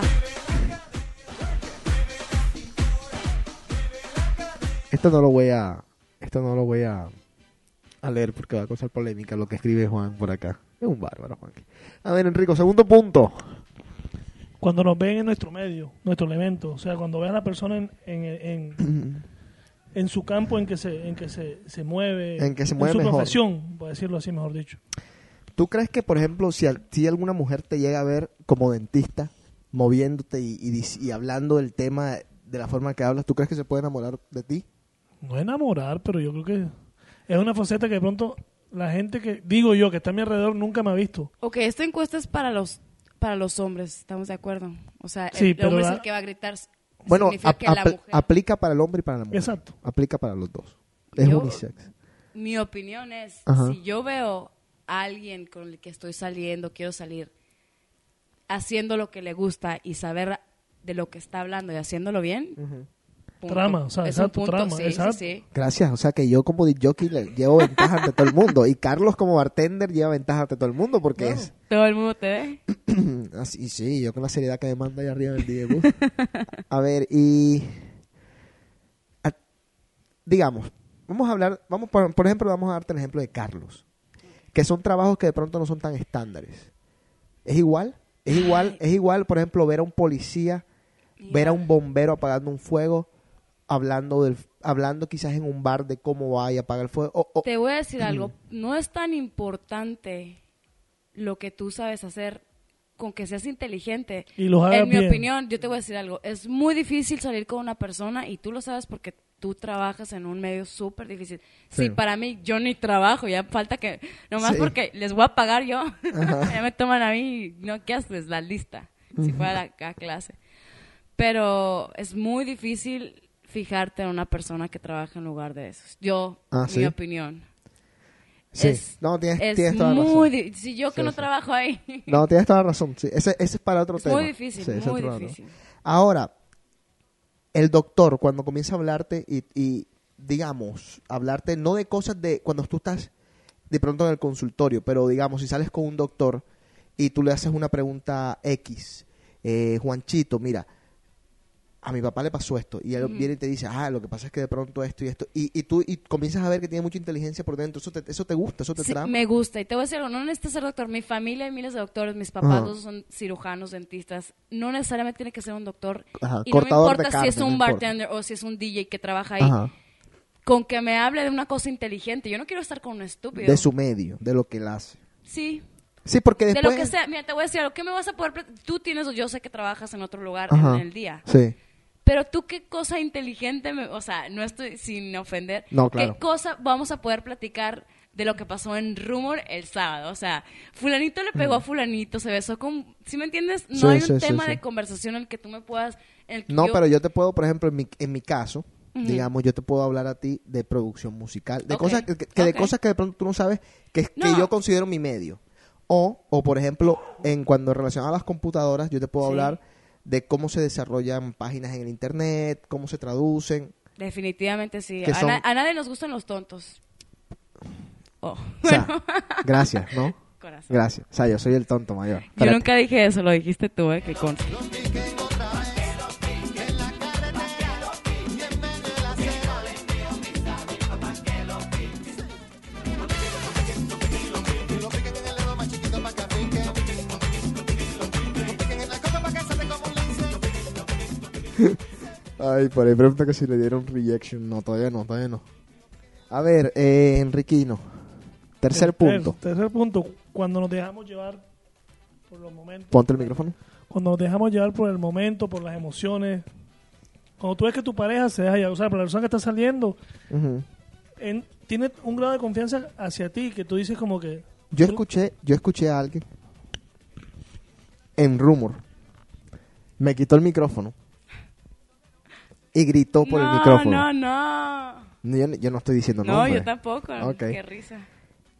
Esto no lo voy a, esto no lo voy a, a leer porque va a causar polémica lo que escribe Juan por acá. Es un bárbaro, Juan. A ver, Enrico, segundo punto. cuando nos ven en nuestro medio, nuestro elemento, o sea, cuando ven a la persona en, en, en, en su campo en que se en que se, se mueve, En que se mueve su mejor. profesión, por decirlo así, mejor dicho. ¿Tú crees que, por ejemplo, si, al- si alguna mujer te llega a ver como dentista, moviéndote y, y y hablando del tema de la forma que hablas, ¿tú crees que se puede enamorar de ti? No enamorar, pero yo creo que es una faceta que de pronto la gente que digo yo que está a mi alrededor nunca me ha visto. Ok, esta encuesta es para los para los hombres, ¿estamos de acuerdo? O sea, el, Sí, el hombre la- es el que va a gritar. Bueno, ap- apl- mujer- aplica para el hombre y para la mujer. Exacto. Aplica para los dos. Es Yo- unisex. Mi opinión es, Ajá. si yo veo a alguien con el que estoy saliendo, quiero salir, haciendo lo que le gusta y saber de lo que está hablando y haciéndolo bien, punto. Trama, o sea, Es exacto, punto, trama, sí, exacto. sí, sí. Gracias. O sea que yo como jockey le llevo ventaja ante todo el mundo. Y Carlos como bartender lleva ventaja ante todo el mundo porque es... Todo el mundo te ve. Así, sí, yo con la seriedad que me manda ahí arriba del Diego. A ver, y... a- digamos, vamos a hablar, vamos por, por ejemplo, vamos a darte el ejemplo de Carlos. Que son trabajos que de pronto no son tan estándares. ¿Es igual? ¿Es igual, es igual por ejemplo, ver a un policía, ver a un bombero apagando un fuego, hablando del hablando quizás en un bar de cómo va y apaga el fuego? O- o- Te voy a decir algo, no es tan importante lo que tú sabes hacer con que seas inteligente. Y los hagas en mi bien. opinión, yo te voy a decir algo, es muy difícil salir con una persona y tú lo sabes porque tú trabajas en un medio súper difícil. Sí. Sí. para mí yo ni trabajo, ya falta que, nomás Sí. porque les voy a pagar yo, ya me toman a mí, no, ¿qué haces? La lista, si fuera la, a clase. Pero es muy difícil fijarte en una persona que trabaja en lugar de eso. Yo, Ah, mi ¿sí? opinión. sí, es- no, tienes, Es tienes toda la razón. di- Si yo que Sí, no sí. trabajo ahí. No, tienes toda la razón. Ese, ese es para otro es tema. muy difícil. Ahora, el doctor, cuando comienza a hablarte y, y, digamos, hablarte no de cosas de cuando tú estás de pronto en el consultorio, pero digamos, si sales con un doctor y tú le haces una pregunta X, eh, Juanchito, mira, a mi papá le pasó esto, y él viene y te dice, ah, lo que pasa es que de pronto esto y esto, y, y tú y comienzas a ver que tiene mucha inteligencia por dentro, eso te, eso te gusta, eso te Sí, trama. me gusta. Y te voy a decir algo, no necesitas ser doctor. Mi familia hay miles de doctores, mis papás todos son cirujanos, dentistas. No necesariamente tiene que ser un doctor. Y no me de importa si es no un bartender o si es un DJ que trabaja ahí. Con que me hable de una cosa inteligente. Yo no quiero estar con un estúpido. De su medio, de lo que él hace. Sí. Sí, porque De después... lo que sea. Mira, te voy a decir algo. ¿Qué me vas a poder... Tú tienes... Yo sé que trabajas en otro lugar en el día. Sí. Pero tú qué cosa inteligente, me- o sea, no estoy sin ofender. No, claro. ¿Qué cosa vamos a poder platicar de lo que pasó en Rumor el sábado? O sea, fulanito le pegó a fulanito, se besó con... ¿Sí me entiendes? No Sí, hay un sí, tema sí. de conversación en el que tú me puedas... en el que No, yo- pero yo te puedo, por ejemplo, en mi, en mi caso, digamos, yo te puedo hablar a ti de producción musical, de cosas que, que de cosas que de pronto tú no sabes que, que No. yo considero mi medio. O, o por ejemplo, en cuando relacionado a las computadoras, yo te puedo hablar de cómo se desarrollan páginas en el internet, cómo se traducen. Definitivamente sí. A, son- na- a nadie nos gustan los tontos. Oh, O sea, gracias, ¿no? corazón. Gracias. O sea, yo soy el tonto mayor. Yo Espérate. nunca dije eso, lo dijiste tú, ¿eh? Que conste. Ay, por ahí pregunta que si le dieron rejection. No, todavía no, todavía no. A ver, eh, Enriquino. Tercer punto. Tercer punto, cuando nos dejamos llevar por los momentos. Ponte el micrófono. Cuando nos dejamos llevar por el momento, por las emociones. Cuando tú ves que tu pareja se deja llevar, o sea, por la persona que está saliendo, en- tiene un grado de confianza hacia ti que tú dices como que... Yo tú- escuché, yo escuché a alguien en Rumor. Me quitó el micrófono y gritó por el no, micrófono. no, no. No, Yo, yo no estoy diciendo No, nombre. yo tampoco. Qué risa.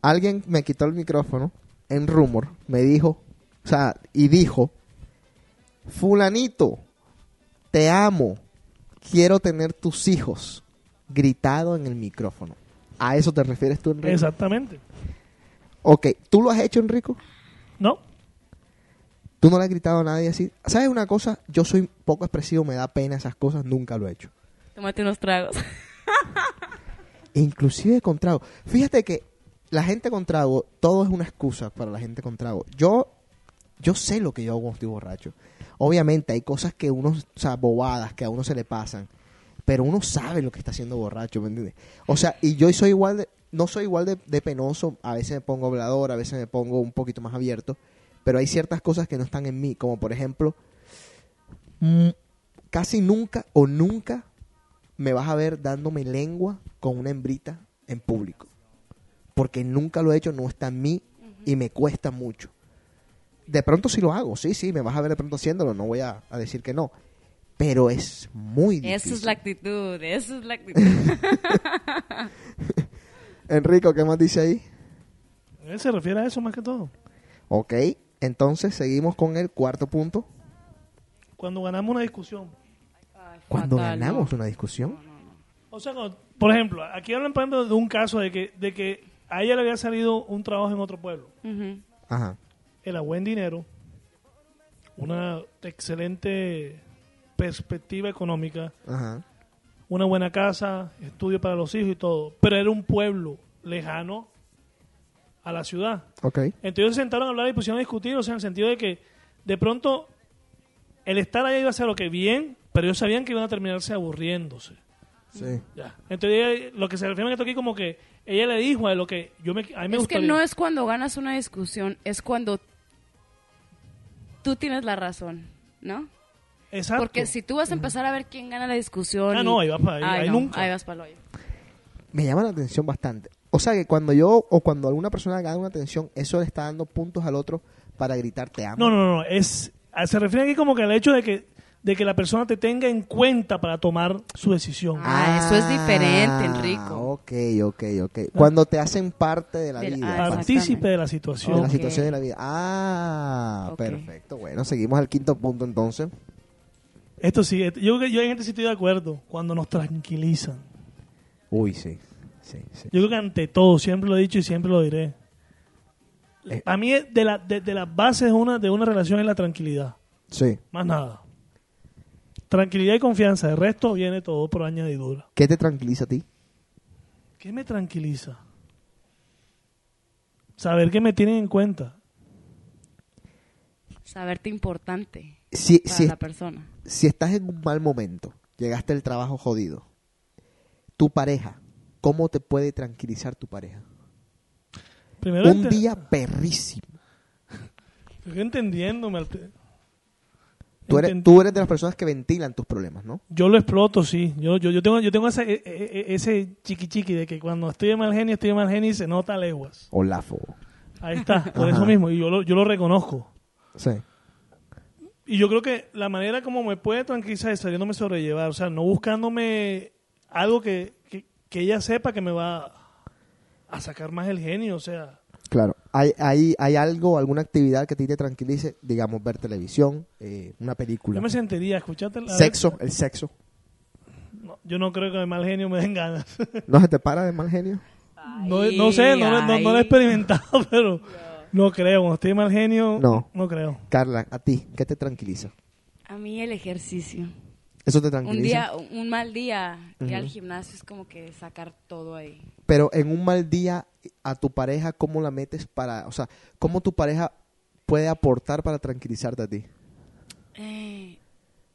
Alguien me quitó el micrófono en Rumor, me dijo, o sea, y dijo, fulanito, te amo, quiero tener tus hijos, gritado en el micrófono. ¿A eso te refieres tú, Enrico? Exactamente. Ok, ¿tú lo has hecho, Enrico? ¿No? ¿Tú no le has gritado a nadie así? ¿Sabes una cosa? Yo soy poco expresivo, me da pena esas cosas, nunca lo he hecho. Tómate unos tragos. Inclusive con trago. Fíjate que la gente con trago, todo es una excusa para la gente con trago. Yo, yo sé lo que yo hago cuando estoy borracho. Obviamente hay cosas que uno, o sea, bobadas que a uno se le pasan, pero uno sabe lo que está haciendo borracho, ¿me entiendes? O sea, y yo soy igual de, no soy igual de, de penoso, a veces me pongo hablador, a veces me pongo un poquito más abierto, pero hay ciertas cosas que no están en mí, como por ejemplo, mm, casi nunca o nunca me vas a ver dándome lengua con una hembrita en público. Porque nunca lo he hecho, no está en mí y me cuesta mucho. De pronto sí lo hago, sí, sí, me vas a ver de pronto haciéndolo, no voy a, a decir que no. Pero es muy difícil. Esa es la actitud, esa es la actitud. Enrico, ¿qué más dice ahí? Él se refiere a eso más que todo. Ok, entonces seguimos con el cuarto punto. Cuando ganamos una discusión. Ay, Cuando fatal, ganamos no. una discusión. O sea, cuando- por ejemplo, aquí hablan por ejemplo, de un caso de que, de que a ella le había salido un trabajo en otro pueblo. Ajá. Era buen dinero, una excelente perspectiva económica, Ajá. una buena casa, estudio para los hijos y todo. Pero era un pueblo lejano a la ciudad. Ok. Entonces ellos se sentaron a hablar y pusieron a discutir, o sea, en el sentido de que de pronto el estar ahí iba a ser lo que bien, pero ellos sabían que iban a terminarse aburriéndose. Sí. Ya. Entonces ella- lo que se refiere a esto aquí como que ella le dijo a lo que yo me, a mí me Es que no es cuando ganas una discusión, es cuando tú tienes la razón, ¿no? Exacto. Porque si tú vas a empezar a ver quién gana la discusión. Ah, y- no, ahí vas pa- ahí- ahí no, nunca. Ahí vas para el hoyo. Me llama la atención bastante. O sea que cuando yo o cuando alguna persona gana una atención, eso le está dando puntos al otro para gritar te amo. No, no, no, es ah, se refiere aquí como que al hecho de que de que la persona te tenga en cuenta para tomar su decisión. Ah, eso es diferente, Ah, Enrico. Ok, ok, ok. Cuando te hacen parte de la Del- vida. ah, Partícipe de la de situación. la Ok. situación de la vida. Ah, perfecto. Bueno, seguimos al quinto punto entonces. Esto sí, yo creo que yo en este sí estoy de acuerdo cuando nos tranquilizan. Uy, sí. Sí, sí. Yo creo que ante todo, siempre lo he dicho y siempre lo diré. Eh. A mí de, la, de, de las bases de una, de una relación es la tranquilidad. Sí. Más nada. Tranquilidad y confianza. El resto viene todo por añadidura. ¿Qué te tranquiliza a ti? ¿Qué me tranquiliza? Saber que me tienen en cuenta. Saberte importante Si, para si, la persona. si estás en un mal momento, llegaste al trabajo jodido, tu pareja, ¿cómo te puede tranquilizar tu pareja? Primero Un día perrísimo. Estoy entendiéndome. Tú eres, tú eres de las personas que ventilan tus problemas, ¿no? Yo lo exploto, sí. Yo, yo, yo tengo, yo tengo ese, e- e- ese chiqui chiqui de que cuando estoy de mal genio, estoy de mal genio y se nota leguas. Olafo. Ahí está, por Ajá. eso mismo. Y yo lo, yo lo reconozco. Sí. Y yo creo que la manera como me puede tranquilizar es sabiéndome sobrellevar. O sea, no buscándome algo que, que, ella sepa que me va a sacar más el genio. O sea, Claro. ¿Hay, hay, ¿Hay algo, alguna actividad que a ti te tranquilice? Digamos, ver televisión, eh, una película. yo me sentiría, escuchate la Sexo, el sexo. No, yo no creo que de mal genio me den ganas. ¿No se te para de mal genio? no, no sé, no, no, no, no lo he experimentado, pero no creo. Cuando estoy de mal genio, No. no creo. Carla, a ti, ¿qué te tranquiliza? A mí el ejercicio. ¿Eso te Un tranquiliza? día, un mal día, ir al gimnasio es como que sacar todo ahí. Pero en un mal día, a tu pareja, ¿cómo la metes para, o sea, cómo tu pareja puede aportar para tranquilizarte a ti? Eh,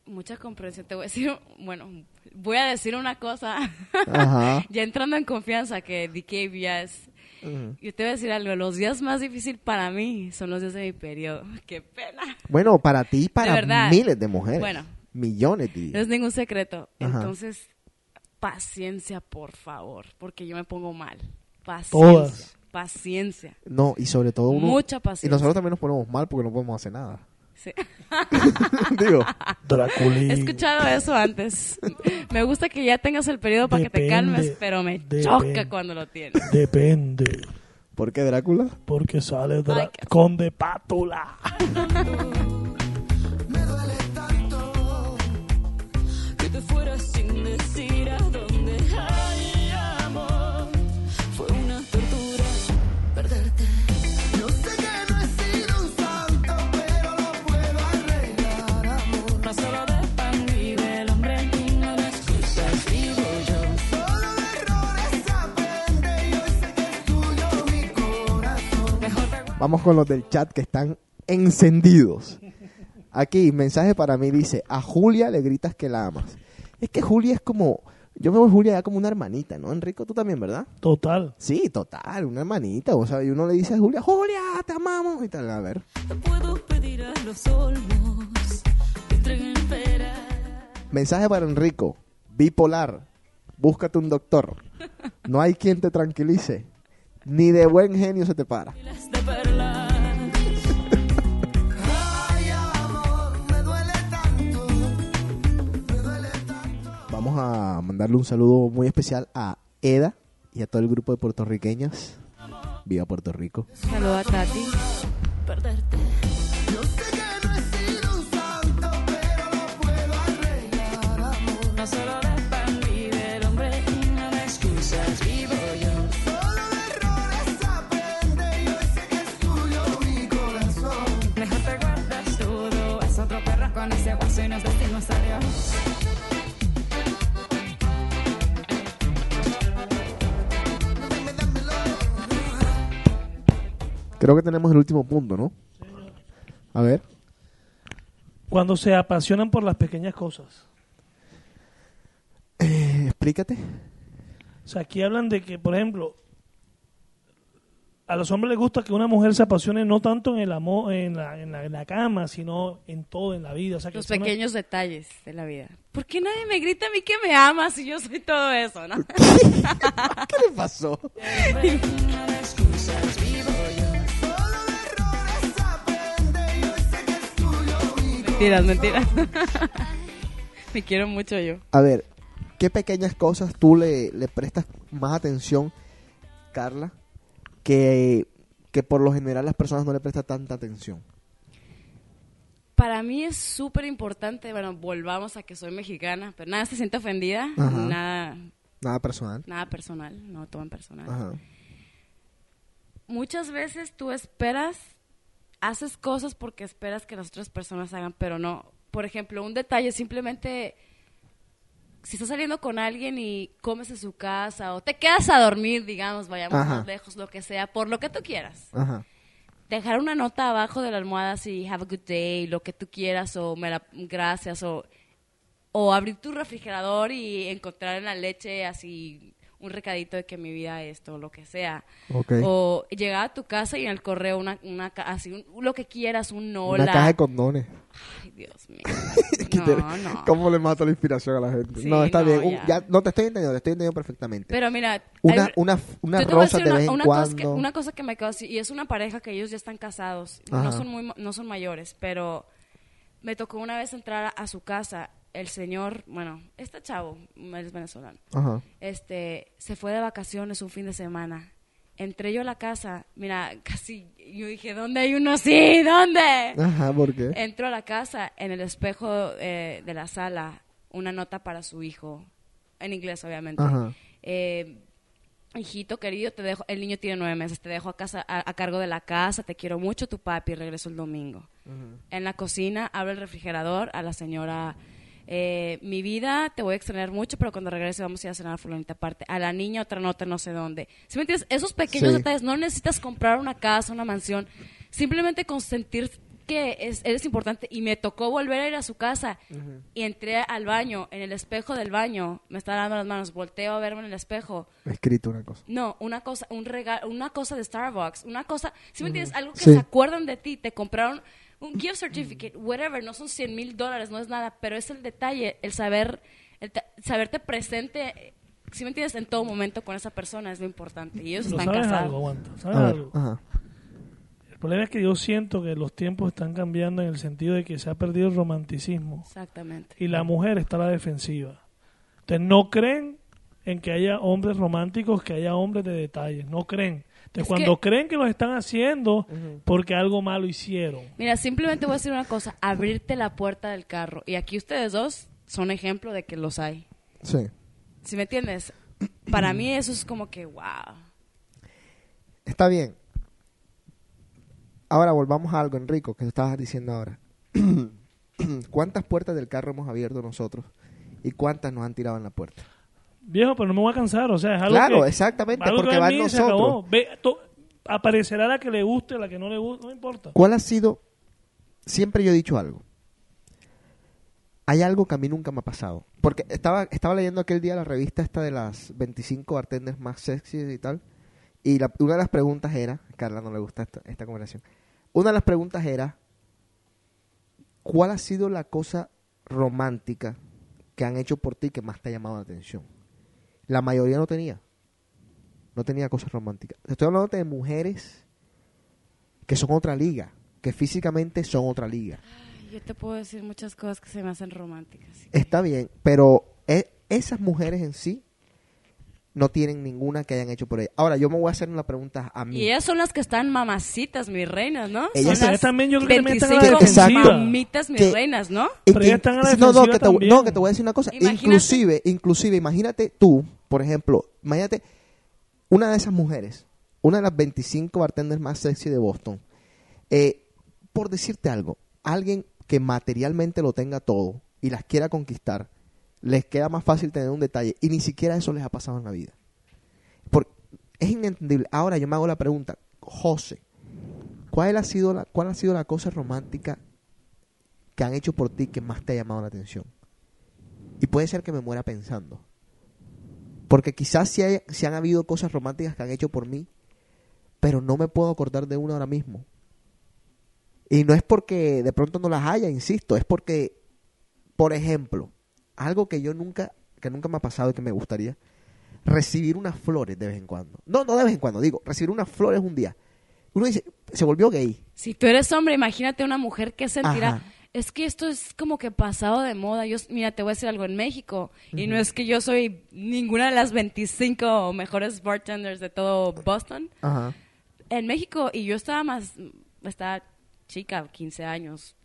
mucha comprensión. Te voy a decir, bueno, voy a decir una cosa. Ajá. ya entrando en confianza que DK ya es... Ujú. Yo te voy a decir algo, los días más difíciles para mí son los días de mi periodo. Qué pena. Bueno, para ti y para miles de mujeres. Bueno. Millones, No es ningún secreto. Ajá. Entonces, paciencia, por favor, porque yo me pongo mal. Paciencia. Todas. Paciencia. No, y sobre todo uno... Mucha Y paciencia. nosotros también nos ponemos mal porque no podemos hacer nada. Sí. Digo, Draculín. He escuchado eso antes. Me gusta que ya tengas el periodo para que te calmes, pero me depende. choca cuando lo tienes. Depende. ¿por qué Drácula? Porque sale Dra- Ay, qué- Conde Pátula. Vamos con los del chat que están encendidos. Aquí, mensaje para mí dice, a Julia le gritas que la amas. Es que Julia es como, yo me voy Julia ya como una hermanita, ¿no, Enrico? Tú también, ¿verdad? Total. Sí, total, una hermanita. O sea, y uno le dice a Julia, Julia, te amamos y tal. A ver. Te puedo pedir a los olmos que entreguen pera. Mensaje para Enrico, bipolar, búscate un doctor. No hay quien te tranquilice. Ni de buen genio se te para. Vamos a mandarle un saludo muy especial a Eda y a todo el grupo de puertorriqueños. Viva Puerto Rico. Saludo a Tati. Creo que tenemos el último punto, ¿no? A ver. Cuando se apasionan por las pequeñas cosas. Eh, explícate. O sea, aquí hablan de que, por ejemplo, a los hombres les gusta que una mujer se apasione no tanto en el amor, en la, en la, en la cama, sino en todo, en la vida. O sea, que Los pequeños detalles de la vida. ¿Por qué nadie me grita a mí que me ama si yo soy todo eso, no? ¿Qué le pasó? mentiras, mentiras. me quiero mucho yo. A ver, ¿qué pequeñas cosas tú le, le prestas más atención, Carla, que, que por lo general las personas no le prestan tanta atención? Para mí es súper importante, bueno, volvamos a que soy mexicana, pero nada se siente ofendida, Ajá. nada, Nada personal. nada personal, no lo toman personal. Ajá. Muchas veces tú esperas, haces cosas porque esperas que las otras personas hagan, pero no. Por ejemplo, un detalle, simplemente si estás saliendo con alguien y comes en su casa o te quedas a dormir, digamos, vayamos Ajá. más lejos, lo que sea, por lo que tú quieras. Ajá. dejar una nota abajo de la almohada así, have a good day, lo que tú quieras, o me la, gracias, o, o abrir tu refrigerador y encontrar en la leche así un recadito de que mi vida es esto, lo que sea. O llegar a tu casa y en el correo una, una así, un- lo que quieras, un hola. Una caja de condones. Ay, Dios mío. No, no. ¿Cómo le mato la inspiración a la gente? Sí, no, está no, bien. Ya. ya, no te estoy entendiendo, te estoy entendiendo perfectamente. Pero mira, una, hay- una, una Yo te voy a rosa de una- vez en una cosa que- una cosa que me quedó así, y es una pareja que ellos ya están casados, Ajá. no son, muy, no son mayores, pero me tocó una vez entrar a, a su casa, el señor, bueno, este chavo, es venezolano, Ajá. este, se fue de vacaciones un fin de semana. Entré yo a la casa, mira, casi, yo dije, ¿dónde hay uno así? ¿Dónde? Ajá, ¿por qué? Entro a la casa, en el espejo eh, de la sala, una nota para su hijo, en inglés obviamente. Ajá. Eh, hijito querido, te dejo, el niño tiene nueve meses, te dejo a, casa, a, a cargo de la casa, te quiero mucho, tu papi, regreso el domingo. En la cocina, abre el refrigerador a la señora, eh, mi vida, te voy a extrañar mucho, pero cuando regrese vamos a ir a cenar a fulanita aparte. A la niña otra nota no sé dónde. ¿Sí me entiendes? Esos pequeños Sí. detalles, no necesitas comprar una casa, una mansión, simplemente con sentir que es, eres importante y me tocó volver a ir a su casa y entré al baño, en el espejo del baño, me estaba dando las manos, volteo a verme en el espejo, escrito una cosa. no, una cosa, un regalo, una cosa de Starbucks, una cosa, ¿sí me entiendes? Algo que Sí. se acuerdan de ti, te compraron un gift certificate, whatever, no son 100 mil dólares, no es nada, pero es el detalle, el saber, el ta- saberte presente, ¿sí me entiendes? En todo momento con esa persona es lo importante y ellos Pero están ¿Sabes casados. algo? Aguanta. ¿Sabes A ver, algo? ajá. El problema es que yo siento que los tiempos están cambiando en el sentido de que se ha perdido el romanticismo Exactamente. y la mujer está a la defensiva. Entonces no creen en que haya hombres románticos, que haya hombres de detalles. No creen. Entonces Es cuando que- creen que lo están haciendo porque algo malo hicieron. Mira, simplemente voy a decir una cosa, abrirte la puerta del carro. Y aquí ustedes dos son ejemplo de que los hay. Sí. ¿Sí me entiendes? Para mí eso es como que, wow. Está bien. Ahora volvamos a algo, Enrico, que estabas diciendo ahora. ¿Cuántas puertas del carro hemos abierto nosotros? ¿Y cuántas nos han tirado en la puerta? Viejo, pero no me voy a cansar, o sea, es algo Claro, que- exactamente, algo porque va en se acabó. nosotros. Ve, to- aparecerá la que le guste, la que no le guste, no importa. ¿Cuál ha sido? Siempre yo he dicho algo. hay algo que a mí nunca me ha pasado. Porque estaba, estaba leyendo aquel día la revista esta de las 25 bartenders más sexys y tal. Y la- una de las preguntas era, a Carla no le gusta esta, esta conversación. Una de las preguntas era, ¿cuál ha sido la cosa romántica que han hecho por ti que más te ha llamado la atención? La mayoría no tenía. No tenía cosas románticas. Estoy hablando de mujeres que son otra liga, que físicamente son otra liga. Ay, Yo te puedo decir muchas cosas que se me hacen románticas. Está bien, pero e- esas mujeres en sí no tienen ninguna que hayan hecho por ella. Ahora, yo me voy a hacer una pregunta a mí. Y ellas son las que están mamacitas, mis reinas, ¿no? Ellas- son las también yo creo que también están a la 25 defensiva. mamitas, mis Que- reinas, ¿no? Pero ellas están a la no, no, defensiva que te, también. no, que te voy a decir una cosa. Imagínate- Inclusive, inclusive, imagínate tú, por ejemplo, imagínate una de esas mujeres, una de las 25 bartenders más sexy de Boston. Eh, por decirte algo, alguien que materialmente lo tenga todo y las quiera conquistar, les queda más fácil tener un detalle y ni siquiera eso les ha pasado en la vida. Es inentendible. Ahora yo me hago la pregunta, José, ¿cuál ha sido la, cuál ha sido la cosa romántica que han hecho por ti que más te ha llamado la atención? Y puede ser que me muera pensando. Porque quizás sí, hay- sí han habido cosas románticas que han hecho por mí, pero no me puedo acordar de una ahora mismo. Y no es porque de pronto no las haya, insisto, es porque, por ejemplo, algo que yo nunca, que nunca me ha pasado y que me gustaría, recibir unas flores de vez en cuando. No, no de vez en cuando, digo, recibir unas flores un día. Uno dice, se volvió gay. Si tú eres hombre, imagínate una mujer que sentirá. Ajá. Es que esto es como que pasado de moda. Yo, mira, te voy a decir algo en México. Y no es que yo soy ninguna de las 25 mejores bartenders de todo Boston. Ajá. En México, y yo estaba más. Estaba chica, 15 años.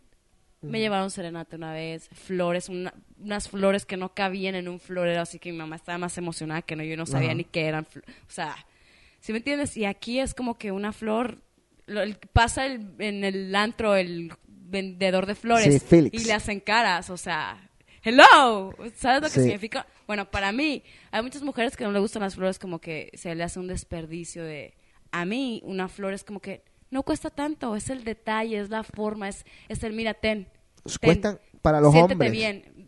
Me llevaron serenata una vez, flores, una- unas flores que no cabían en un florero, así que mi mamá estaba más emocionada que no, yo no sabía ni qué eran. O sea, ¿sí me entiendes? Y aquí es como que una flor, lo- el- pasa el- en el antro el vendedor de flores Sí, y le hacen caras, o sea, hello, ¿sabes lo que Sí. significa? Bueno, para mí, hay muchas mujeres que no le gustan las flores, como que se le hace un desperdicio de... A mí, una flor es como que no cuesta tanto, es el detalle, es la forma, es, es el mira, ten. ten, Cuestan para los siéntete hombres. bien.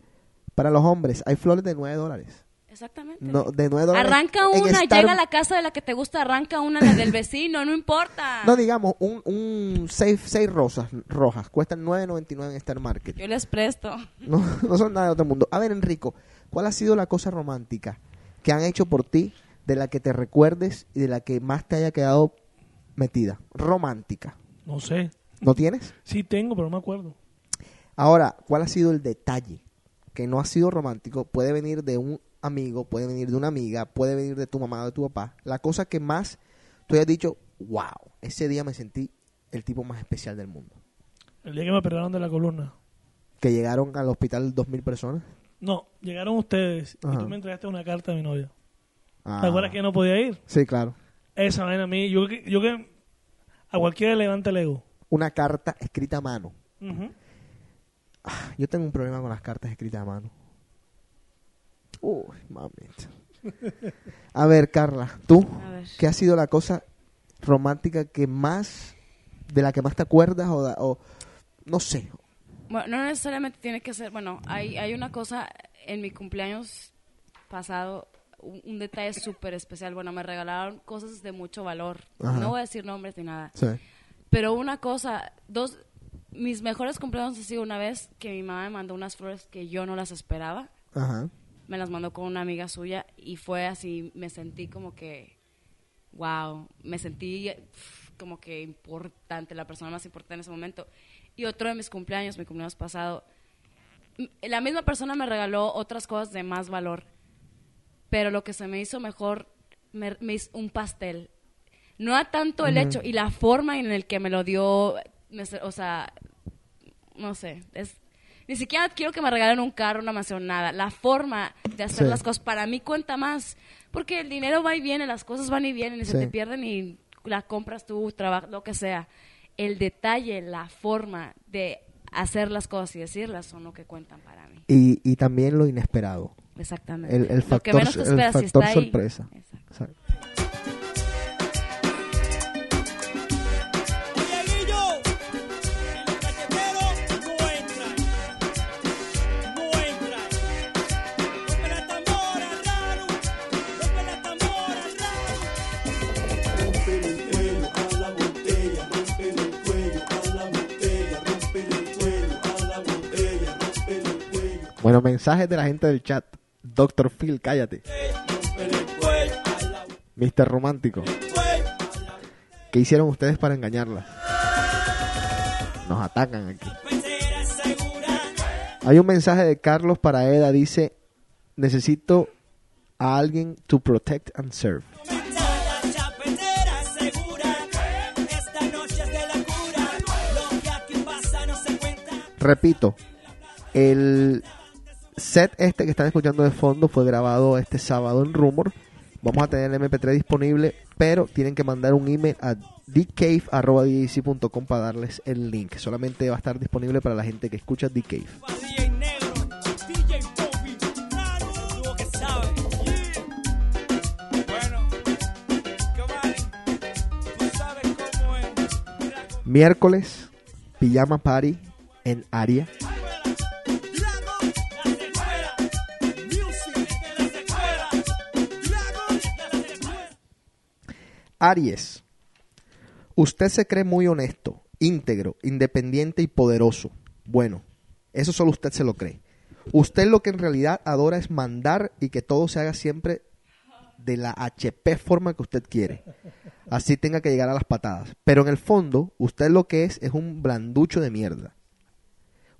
Para los hombres, hay flores de 9 dólares. Exactamente. No, de 9 dólares. Arranca en una, Star- llega a la casa de la que te gusta, arranca una la del vecino, no importa. No, digamos, un, un seis, seis rosas rojas cuestan 9.99 en Star Market. Yo les presto. No, no son nada de otro mundo. A ver, Enrico, ¿cuál ha sido la cosa romántica que han hecho por ti, de la que te recuerdes y de la que más te haya quedado metida? Romántica. No sé. ¿No tienes? Sí tengo, pero no me acuerdo. Ahora, ¿cuál ha sido el detalle que no ha sido romántico? Puede venir de un amigo, puede venir de una amiga, puede venir de tu mamá o de tu papá. La cosa que más tú hayas dicho, wow, ese día me sentí el tipo más especial del mundo. El día que me operaron de la columna. Que llegaron al hospital dos mil personas. No, llegaron ustedes Ajá. y tú me entregaste una carta a mi novia. Ah. ¿Te acuerdas que no podía ir? Sí, claro. Esa vaina a mí, yo, que- yo que a cualquiera le levanta el ego. Una carta escrita a mano. Ujú. Yo tengo un problema con las cartas escritas a mano. Uy, mamita. A ver, Carla, tú, A ver. ¿qué ha sido la cosa romántica que más, de la que más te acuerdas o, da- o no sé? Bueno, no necesariamente tiene que ser, bueno, hay, hay una cosa en mi cumpleaños pasado, un, un detalle súper especial. Bueno, me regalaron cosas de mucho valor. Ajá. No voy a decir nombres ni nada. Sí. Pero una cosa, dos, mis mejores cumpleaños ha sido una vez que mi mamá me mandó unas flores que yo no las esperaba. Ajá. Me las mandó con una amiga suya y fue así, me sentí como que, wow, me sentí como que importante, la persona más importante en ese momento. Y otro de mis cumpleaños, mi cumpleaños pasado, la misma persona me regaló otras cosas de más valor, pero lo que se me hizo mejor, me, me hizo un pastel. No a tanto el hecho y la forma en el que me lo dio, me o sea, no sé, es ni siquiera quiero que me regalen un carro, una mansión, nada. La forma de hacer Sí. las cosas para mí cuenta más, porque el dinero va y viene, las cosas van y vienen y se te pierden y la compras tú, trabajas, lo que sea. El detalle, la forma de hacer las cosas y decirlas son lo que cuentan para mí. Y, y también lo inesperado. Exactamente. El, el Lo que factor, menos te el si factor ahí. sorpresa. Exacto. Exacto. Bueno, mensajes de la gente del chat. Doctor Phil, cállate. Mr. Romántico. ¿Qué hicieron ustedes para engañarlas? Nos atacan aquí. Hay un mensaje de Carlos para Eda. Dice, necesito a alguien to protect and serve. Repito, el set este que están escuchando de fondo fue grabado este sábado en Rumor. Vamos a tener el MP3 disponible, pero tienen que mandar un email a dcave.com para darles el link. Solamente va a estar disponible para la gente que escucha Dcave. Miércoles, Pijama Party en Aria. Aries, usted se cree muy honesto, íntegro, independiente y poderoso. Bueno, eso solo usted se lo cree. Usted lo que en realidad adora es mandar y que todo se haga siempre de la HP forma que usted quiere. Así tenga que llegar a las patadas. Pero en el fondo, usted lo que es es un blanducho de mierda.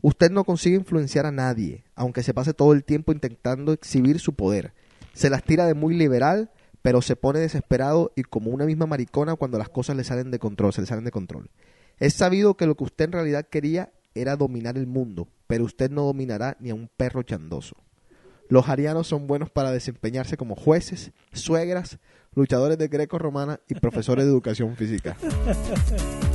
Usted no consigue influenciar a nadie, aunque se pase todo el tiempo intentando exhibir su poder. Se las tira de muy liberal, pero se pone desesperado y como una misma maricona cuando las cosas le salen de control, se le salen de control. Es sabido que lo que usted en realidad quería era dominar el mundo, pero usted no dominará ni a un perro chandoso. Los arianos son buenos para desempeñarse como jueces, suegras, luchadores de greco-romana y profesores de educación física.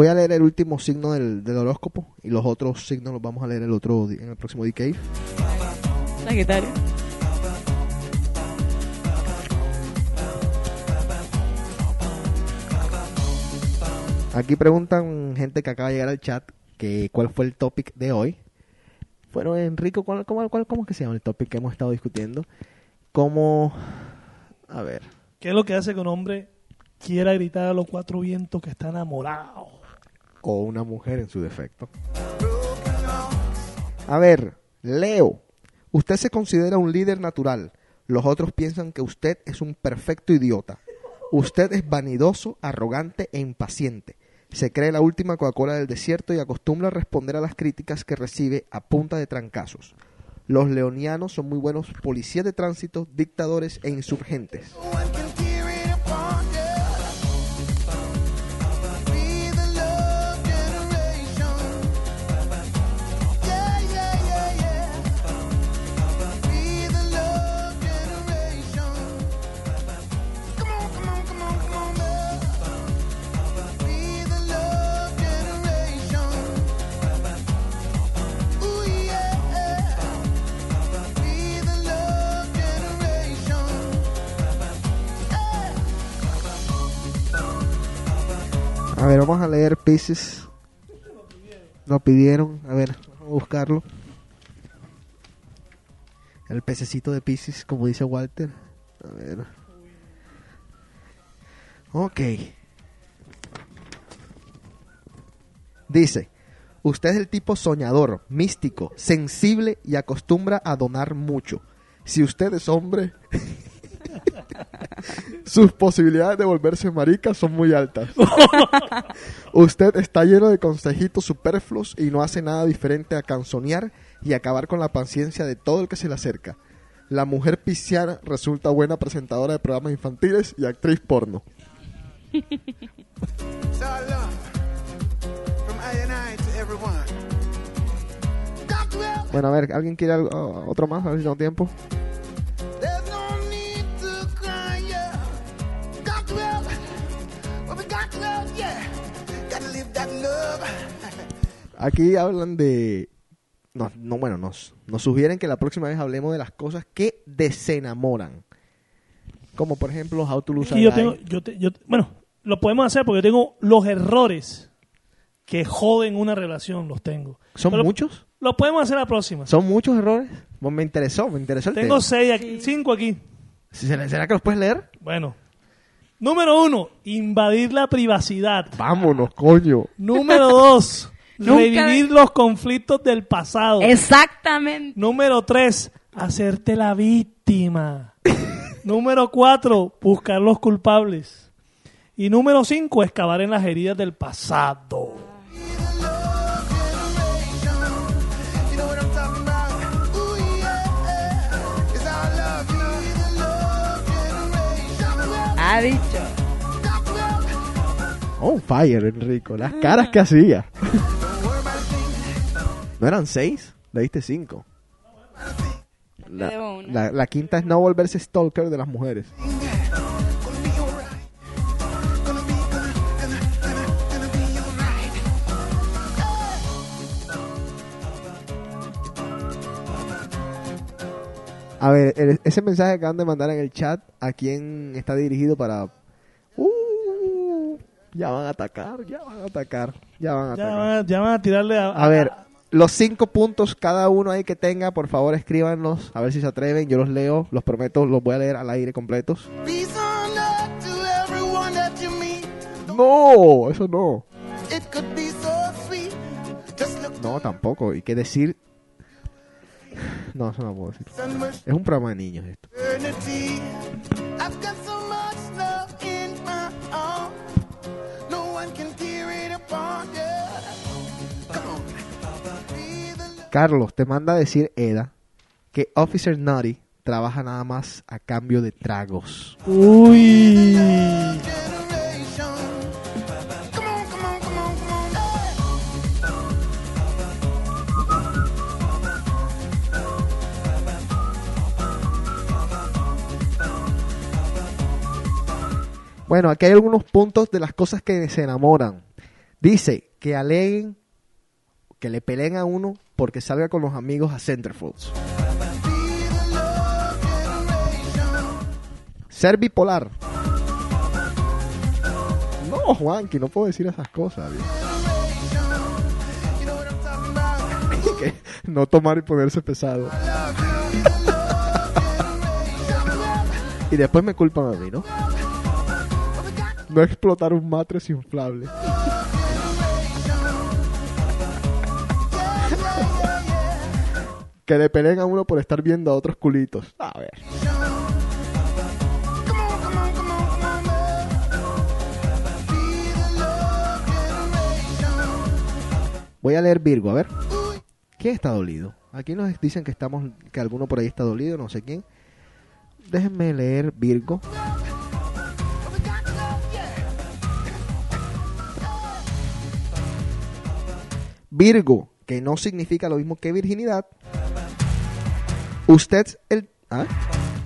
Voy a leer el último signo del, del horóscopo y los otros signos los vamos a leer el otro en el próximo DK. Sagitario. Aquí preguntan gente que acaba de llegar al chat que cuál fue el topic de hoy. Bueno, Enrico, ¿cuál, cuál, cuál- ¿cómo es que se llama el topic que hemos estado discutiendo? Como, a ver, ¿Qué es lo que hace que un hombre quiera gritar a los cuatro vientos que está enamorado? O una mujer en su defecto. A ver, Leo, usted se considera un líder natural. Los otros piensan que usted es un perfecto idiota. Usted es vanidoso, arrogante e impaciente. Se cree la última Coca-Cola del desierto y acostumbra responder a las críticas que recibe a punta de trancazos. Los leonianos son muy buenos policías de tránsito, dictadores e insurgentes. A ver, vamos a leer Pisces. Lo pidieron. A ver, vamos a buscarlo. El pececito de Pisces, como dice Walter. A ver. Ok. Dice, usted es el tipo soñador, místico, sensible y acostumbra a donar mucho. Si usted es hombre, sus posibilidades de volverse marica son muy altas. Usted está lleno de consejitos superfluos y no hace nada diferente a canzonear y acabar con la paciencia de todo el que se le acerca. La mujer pisciana resulta buena presentadora de programas infantiles y actriz porno. Bueno, a ver, ¿alguien quiere algo- otro más? A ver si tengo tiempo. Aquí hablan de... No, no bueno, nos, nos sugieren que la próxima vez hablemos de las cosas que desenamoran. Como por ejemplo, How to Lose a Y yo Guy. tengo, yo te- yo- bueno, lo podemos hacer porque yo tengo los errores que joden una relación, los tengo. ¿Son Pero muchos? Lo podemos hacer la próxima. ¿Son muchos errores? Bueno, me interesó, me interesó el Tengo tema. seis aquí, cinco aquí. ¿Será, será que los puedes leer? Bueno. Número uno, invadir la privacidad. Vámonos, coño. Número dos, Nunca- revivir los conflictos del pasado. Exactamente. Número tres, hacerte la víctima. número cuatro, buscar los culpables. Y número cinco, excavar en las heridas del pasado. Ha dicho. Oh, fire, Enrico. Las caras que hacía. ¿No eran seis? Le diste cinco. La, la- la quinta es no volverse stalker de las mujeres. A ver, el- ese mensaje que acaban de mandar en el chat, ¿a quién está dirigido para...? Uh, ya van a atacar, ya van a atacar, ya van a Ya atacar. van, a, ya van a tirarle a... A ver, los cinco puntos cada uno ahí que tenga, por favor escríbanlos, a ver si se atreven, yo los leo, los prometo, los voy a leer al aire completos. No, eso no. No, tampoco, y que decir... No, eso no puedo decir. Es un programa de niños esto. Carlos, te manda a decir Eda que Officer Nutty trabaja nada más a cambio de tragos. Uy. Bueno, aquí hay algunos puntos de las cosas que se enamoran. Dice que aleguen, que le peleen a uno porque salga con los amigos a Centerfolds. Ser bipolar. No, Juanqui, no puedo decir esas cosas. no tomar y ponerse pesado. y después me culpan a mí, ¿no? No explotar un matres inflable. Que le peleen a uno por estar viendo a otros culitos. A ver. Voy a leer Virgo, a ver. ¿Quién está dolido? Aquí nos dicen que estamos, que alguno por ahí está dolido, no sé quién. Déjenme leer Virgo. Virgo, que no significa lo mismo que virginidad. Usted es el, ¿ah?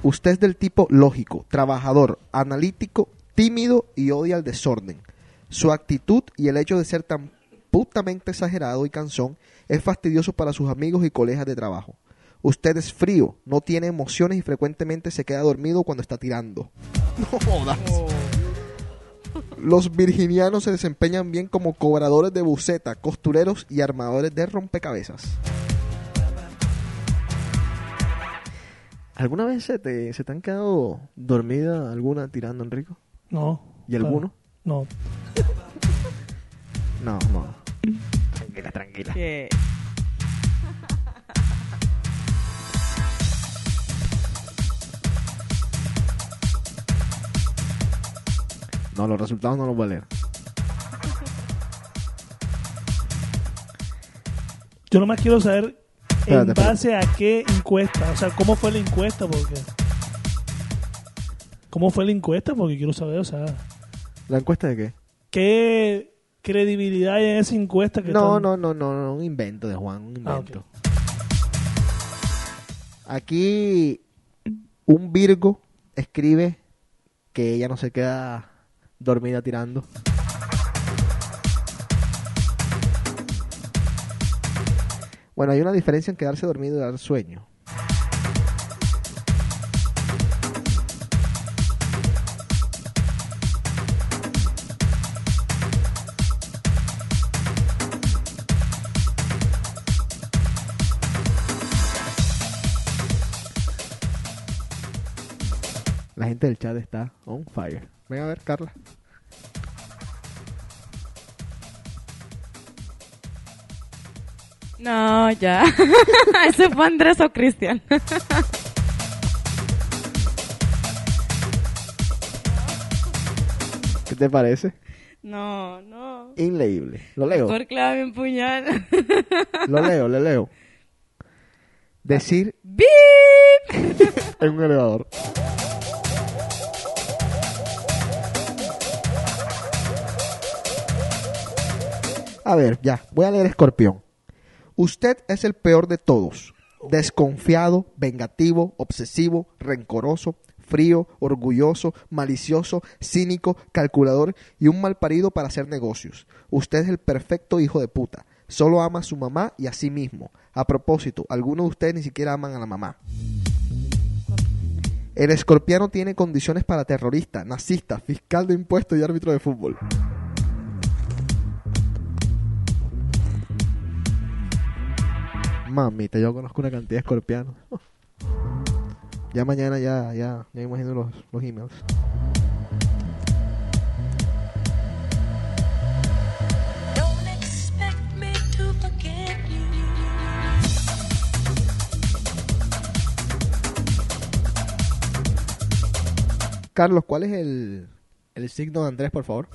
usted es del tipo lógico, trabajador, analítico, tímido y odia el desorden. Su actitud y el hecho de ser tan putamente exagerado y cansón es fastidioso para sus amigos y colegas de trabajo. Usted es frío, no tiene emociones y frecuentemente se queda dormido cuando está tirando. No jodas. Los virginianos se desempeñan bien como cobradores de buceta, costureros y armadores de rompecabezas. ¿Alguna vez se te, se te han quedado dormida alguna tirando, Enrico? No. ¿Y alguno? No. No, no. Tranquila, tranquila. No, los resultados no los voy a leer. Yo nomás quiero saber en espérate. base a qué encuesta. O sea, ¿cómo fue la encuesta? Porque... ¿Cómo fue la encuesta? Porque quiero saber, o sea, ¿La encuesta de qué? ¿qué credibilidad hay en esa encuesta que No, están- no, no, no, no, un invento de Juan, un Ah, invento. Aquí un Virgo escribe que ella no se queda dormida tirando. Bueno, hay una diferencia en quedarse dormido y dar sueño. La gente del chat está on fire. Ven a ver, Carla. No, ya. Ese fue Andrés o Cristian. ¿Qué te parece? No, no. Inleíble. Lo leo. Por clave un puñal. Lo leo, le leo. Decir ¡Bip! en un elevador. A ver, ya, voy a leer Escorpión. Usted es el peor de todos. Desconfiado, vengativo, obsesivo, rencoroso, frío, orgulloso, malicioso, cínico, calculador y un malparido para hacer negocios. Usted es el perfecto hijo de puta. Solo ama a su mamá y a sí mismo. A propósito, algunos de ustedes ni siquiera aman a la mamá. El escorpiano tiene condiciones para terrorista, nazista, fiscal de impuestos y árbitro de fútbol. Mamita, yo conozco una cantidad de escorpianos. Ya mañana ya, ya, ya imagino los, los emails. Carlos, ¿cuál es el, el signo de Andrés, por favor?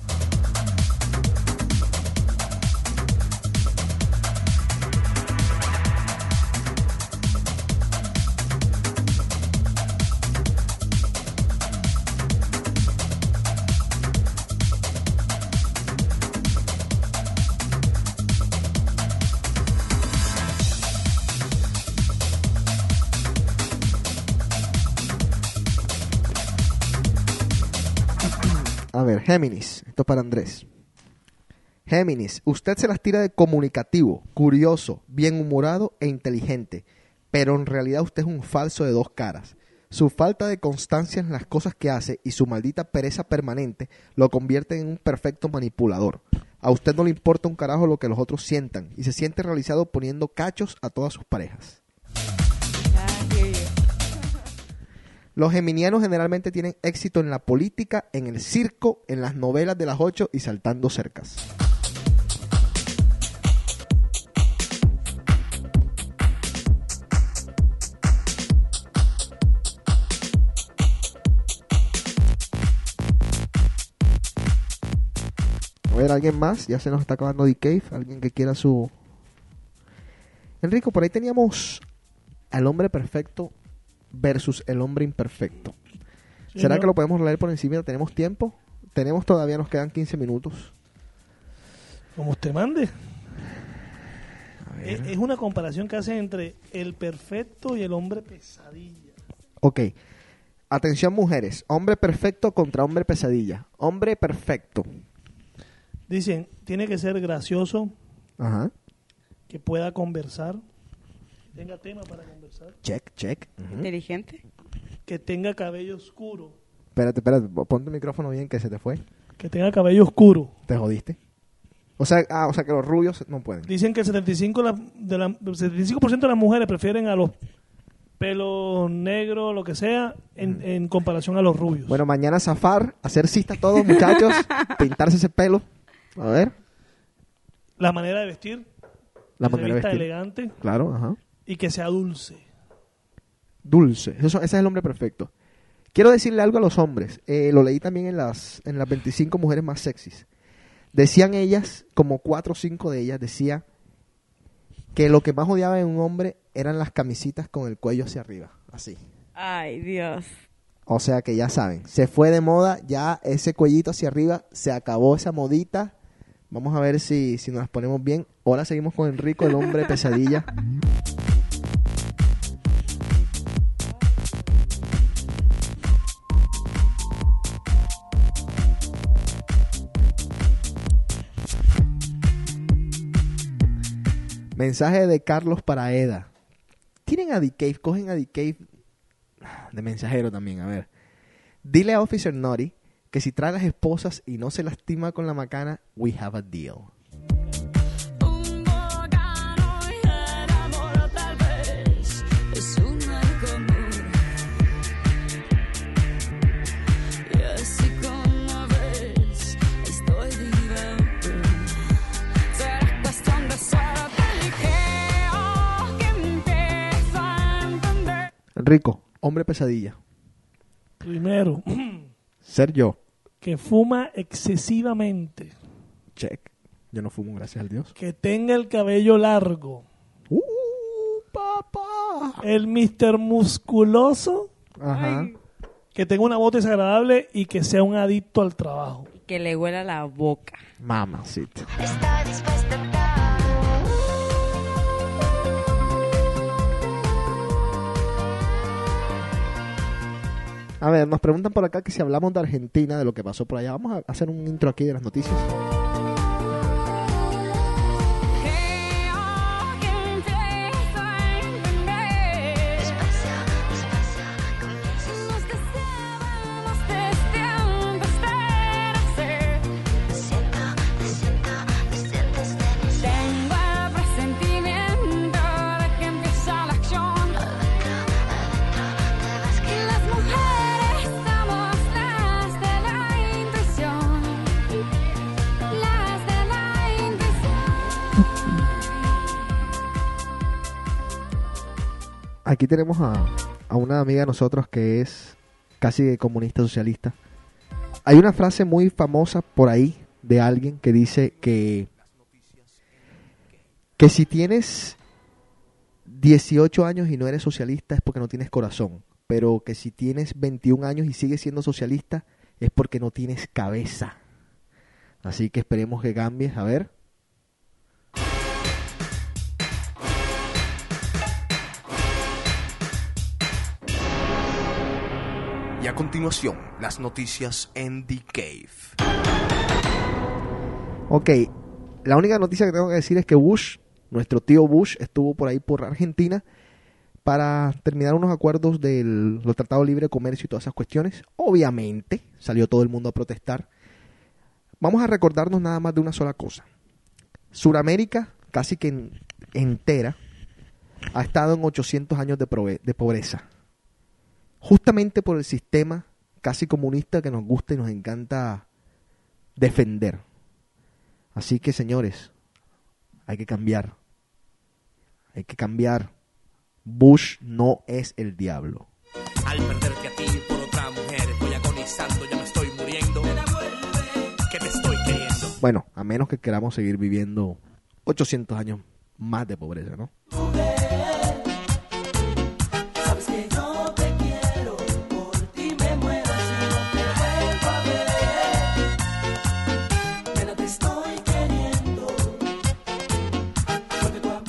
Géminis, esto es para Andrés. Géminis, usted se las tira de comunicativo, curioso, bien humorado e inteligente, pero en realidad usted es un falso de dos caras. Su falta de constancia en las cosas que hace y su maldita pereza permanente lo convierten en un perfecto manipulador. A usted no le importa un carajo lo que los otros sientan y se siente realizado poniendo cachos a todas sus parejas. Los geminianos generalmente tienen éxito en la política, en el circo, en las novelas de las ocho y saltando cercas. A ver, ¿alguien más? Ya se nos está acabando The. ¿Alguien que quiera su... Enrico, por ahí teníamos al hombre perfecto versus el hombre imperfecto. Sí, ¿Será ¿no? que lo podemos leer por encima? ¿Tenemos tiempo? Tenemos todavía, nos quedan 15 minutos. Como usted mande. Es, es una comparación que hace entre el perfecto y el hombre pesadilla. Ok. Atención mujeres. Hombre perfecto contra hombre pesadilla. Hombre perfecto. Dicen, tiene que ser gracioso, Ajá. que pueda conversar, que tenga tema para conversar, Check, check. Inteligente. que tenga cabello oscuro, Espérate, espérate. Ponte el micrófono bien que se te fue. que tenga cabello oscuro. Te jodiste. O sea, ah, o sea que los rubios no pueden. Dicen que el 75%, la- de la, el 75% de las mujeres prefieren a los pelos negros, lo que sea, en, en comparación a los rubios. Bueno, mañana zafar, hacer cista todos, muchachos. pintarse ese pelo. A ver. la manera de vestir, La manera de vestir. elegante Claro, ajá. Y que sea dulce. Dulce. Eso- ese es el hombre perfecto. Quiero decirle algo a los hombres. Eh, lo leí también en las, en las 25 mujeres más sexys. Decían ellas, como cuatro o cinco de ellas, decía que lo que más odiaba en un hombre eran las camisitas con el cuello hacia arriba. Así. Ay, Dios. O sea que ya saben, se fue de moda, ya ese cuellito hacia arriba, se acabó esa modita. Vamos a ver si, si nos las ponemos bien. Ahora seguimos con Enrico, el hombre pesadilla. Mensaje de Carlos para Eda. Tienen a Cave, cogen a Cave de mensajero también, a ver. Dile a Officer Naughty que si trae las esposas y no se lastima con la macana, we have a deal. Enrico, hombre pesadilla. Primero, Ser yo. que fuma excesivamente. Check. Yo no fumo, gracias al Dios. Que tenga el cabello largo. ¡Uh, papá! El Mr. Musculoso. Ajá. Que tenga una voz desagradable y que sea un adicto al trabajo. Que le huela la boca. Mamacita. Está dispuesta a ver, nos preguntan por acá que si hablamos de Argentina, de lo que pasó por allá. Vamos a hacer un intro aquí de las noticias. Aquí tenemos a, a una amiga de nosotros que es casi comunista socialista. Hay una frase muy famosa por ahí de alguien que dice que que si tienes 18 años y no eres socialista es porque no tienes corazón, pero que si tienes 21 años y sigues siendo socialista es porque no tienes cabeza. Así que esperemos que cambies, a ver. Y a continuación, las noticias en The Cave. Ok, la única noticia que tengo que decir es que Bush, nuestro tío Bush, estuvo por ahí por Argentina para terminar unos acuerdos del los tratados de libre comercio y todas esas cuestiones. Obviamente, salió todo el mundo a protestar. Vamos a recordarnos nada más de una sola cosa. Suramérica, casi que en- entera, ha estado en 800 años de, de pobreza. Justamente por el sistema casi comunista que nos gusta y nos encanta defender. Así que, señores, hay que cambiar. Hay que cambiar. Bush no es el diablo. Al perderte a ti por otra mujer, estoy agonizando, ya me estoy muriendo. Que te estoy queriendo. Bueno, a menos que queramos seguir viviendo 800 años más de pobreza, ¿no?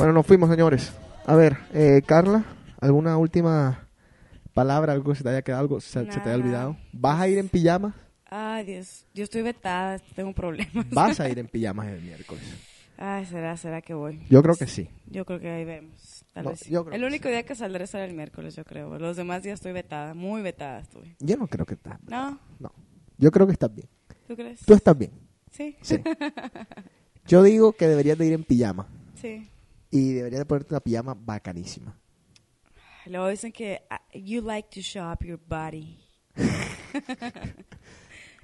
Bueno, nos fuimos, señores. A ver, eh, Carla, ¿alguna última palabra, algo que se te haya quedado, algo se, se te haya olvidado? ¿Vas a ir en pijama? Ay, Dios. Yo estoy vetada, tengo problemas. Vas a ir en pijamas el miércoles. Ay, será, será que voy. Yo creo que sí. Yo creo que ahí vemos. Tal No, vez sí. El único sí. día que saldré será el miércoles, yo creo. Los demás días estoy vetada, muy vetada estoy. Yo no creo que estás. ¿No? No. Yo creo que estás bien. ¿Tú crees? Tú estás bien. Sí. Sí. Yo digo que deberías de ir en pijama. Sí. Y deberías de ponerte una pijama bacanísima. Luego dicen que ah, you like to show up your body.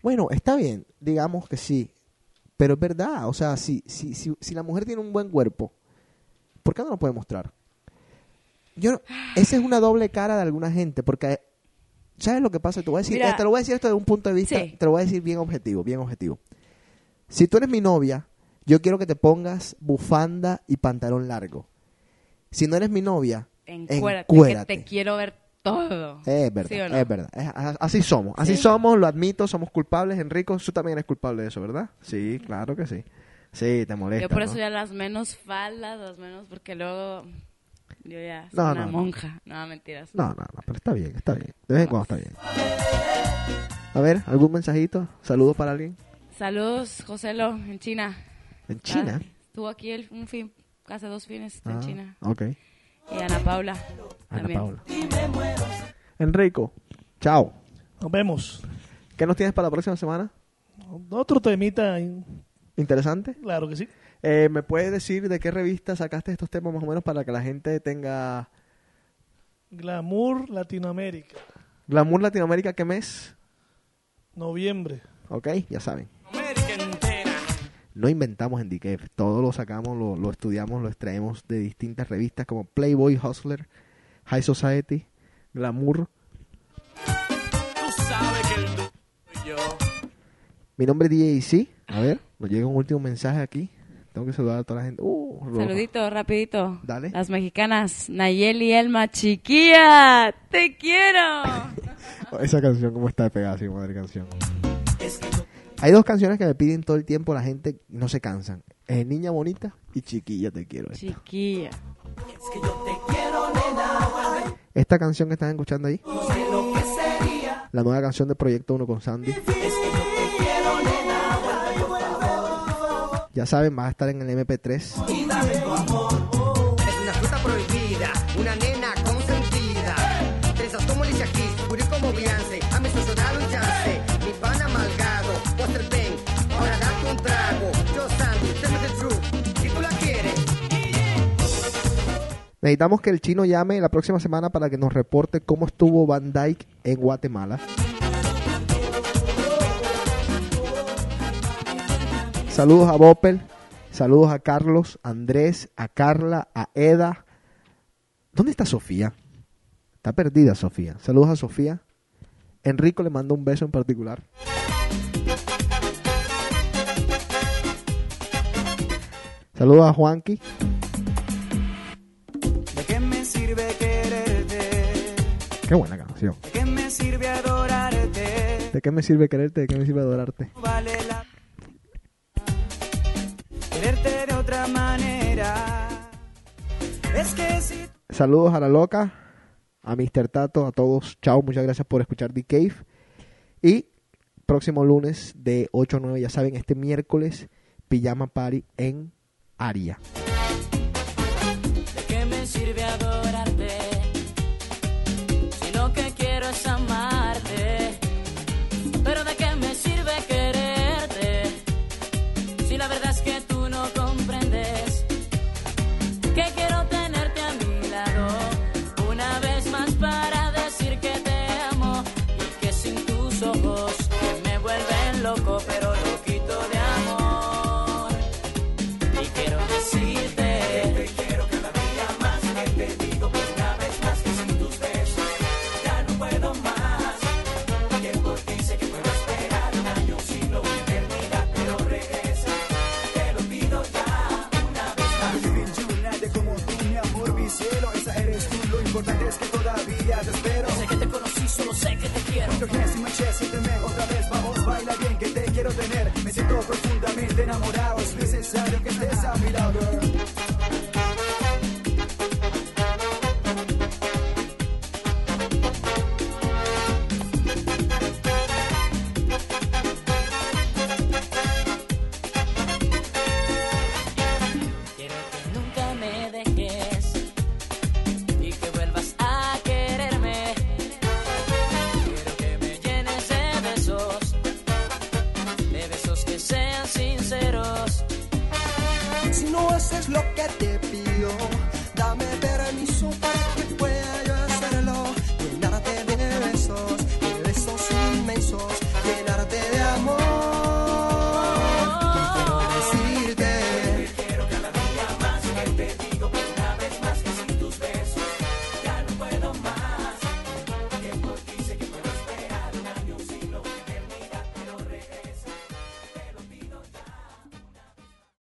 Bueno, está bien, digamos que sí. Pero es verdad, o sea, si, si, si, si la mujer tiene un buen cuerpo, ¿por qué no lo puede mostrar? Yo no- esa es una doble cara de alguna gente, porque ¿sabes lo que pasa? Te voy a decir, Mira. eh, te lo voy a decir esto de un punto de vista, Sí. te lo voy a decir bien objetivo, bien objetivo. Si tú eres mi novia, yo quiero que te pongas bufanda y pantalón largo. Si no eres mi novia, Encuérdate, encuérdate. que te quiero ver todo. Es verdad, ¿Sí o no? es verdad. Es- así somos, así Sí. somos, lo admito, somos culpables. Enrico, tú también eres culpable de eso, ¿verdad? Sí, claro que sí. Sí, te molesta. Yo por ¿no? eso ya las menos faldas, las menos, porque luego yo ya soy No, una monja. No, mentiras. No, no, no, pero está bien, está bien. De vez en cuando está bien. A ver, ¿algún mensajito? ¿Saludos para alguien? Saludos, Joselo, en China. ¿En China? Ah, estuvo aquí el- un fin, hace dos fines está Ah, en China. Ok. Y Ana Paula. Ana también. Paula. Enrico, chao. Nos vemos. ¿Qué nos tienes para la próxima semana? Otro temita, in- ¿Interesante? claro que sí. Eh, ¿Me puedes decir de qué revista sacaste estos temas más o menos para que la gente tenga Glamour Latinoamérica, Glamour Latinoamérica qué mes? noviembre. Ok, ya saben. No inventamos en DKF, todo lo sacamos, lo, lo estudiamos, lo extraemos de distintas revistas como Playboy, Hustler, High Society, Glamour. Tú sabes que el yo. Mi nombre es DJC. A ver, nos llega un último mensaje aquí. Tengo que saludar a toda la gente. Uh. Saludito, rapidito. Dale. Las mexicanas, Nayeli Elma, chiquilla, te quiero. Esa canción, ¿cómo está de pegada? Sí, madre canción. Hay dos canciones que me piden todo el tiempo la gente y no se cansan. Es Niña Bonita y Chiquilla Te Quiero. Esta, Chiquilla. Esta canción que están escuchando ahí, la nueva canción de Proyecto 1 con Sandy. Ya saben, va a estar en el MP3. Es una fruta prohibida, una nena consentida. Trenzas como Beyoncé. Necesitamos que el chino llame la próxima semana para que nos reporte cómo estuvo Van Dyke en Guatemala. Saludos a Bopel, saludos a Carlos, a Andrés, a Carla, a Eda. ¿Dónde está Sofía? Está perdida Sofía. Saludos a Sofía. Enrico le manda un beso en particular. Saludos a Juanqui. Qué buena canción. ¿De qué me sirve adorarte? ¿De qué me sirve quererte? ¿De qué me sirve adorarte? Vale la quererte de otra manera. Es que si Saludos a la loca, a Mr. Tato, a todos. Chao, muchas gracias por escuchar The Cave. Y próximo lunes de 8 a 9, ya saben, este miércoles, Pijama Party en Aria. Desde que te conocí solo sé que te quiero.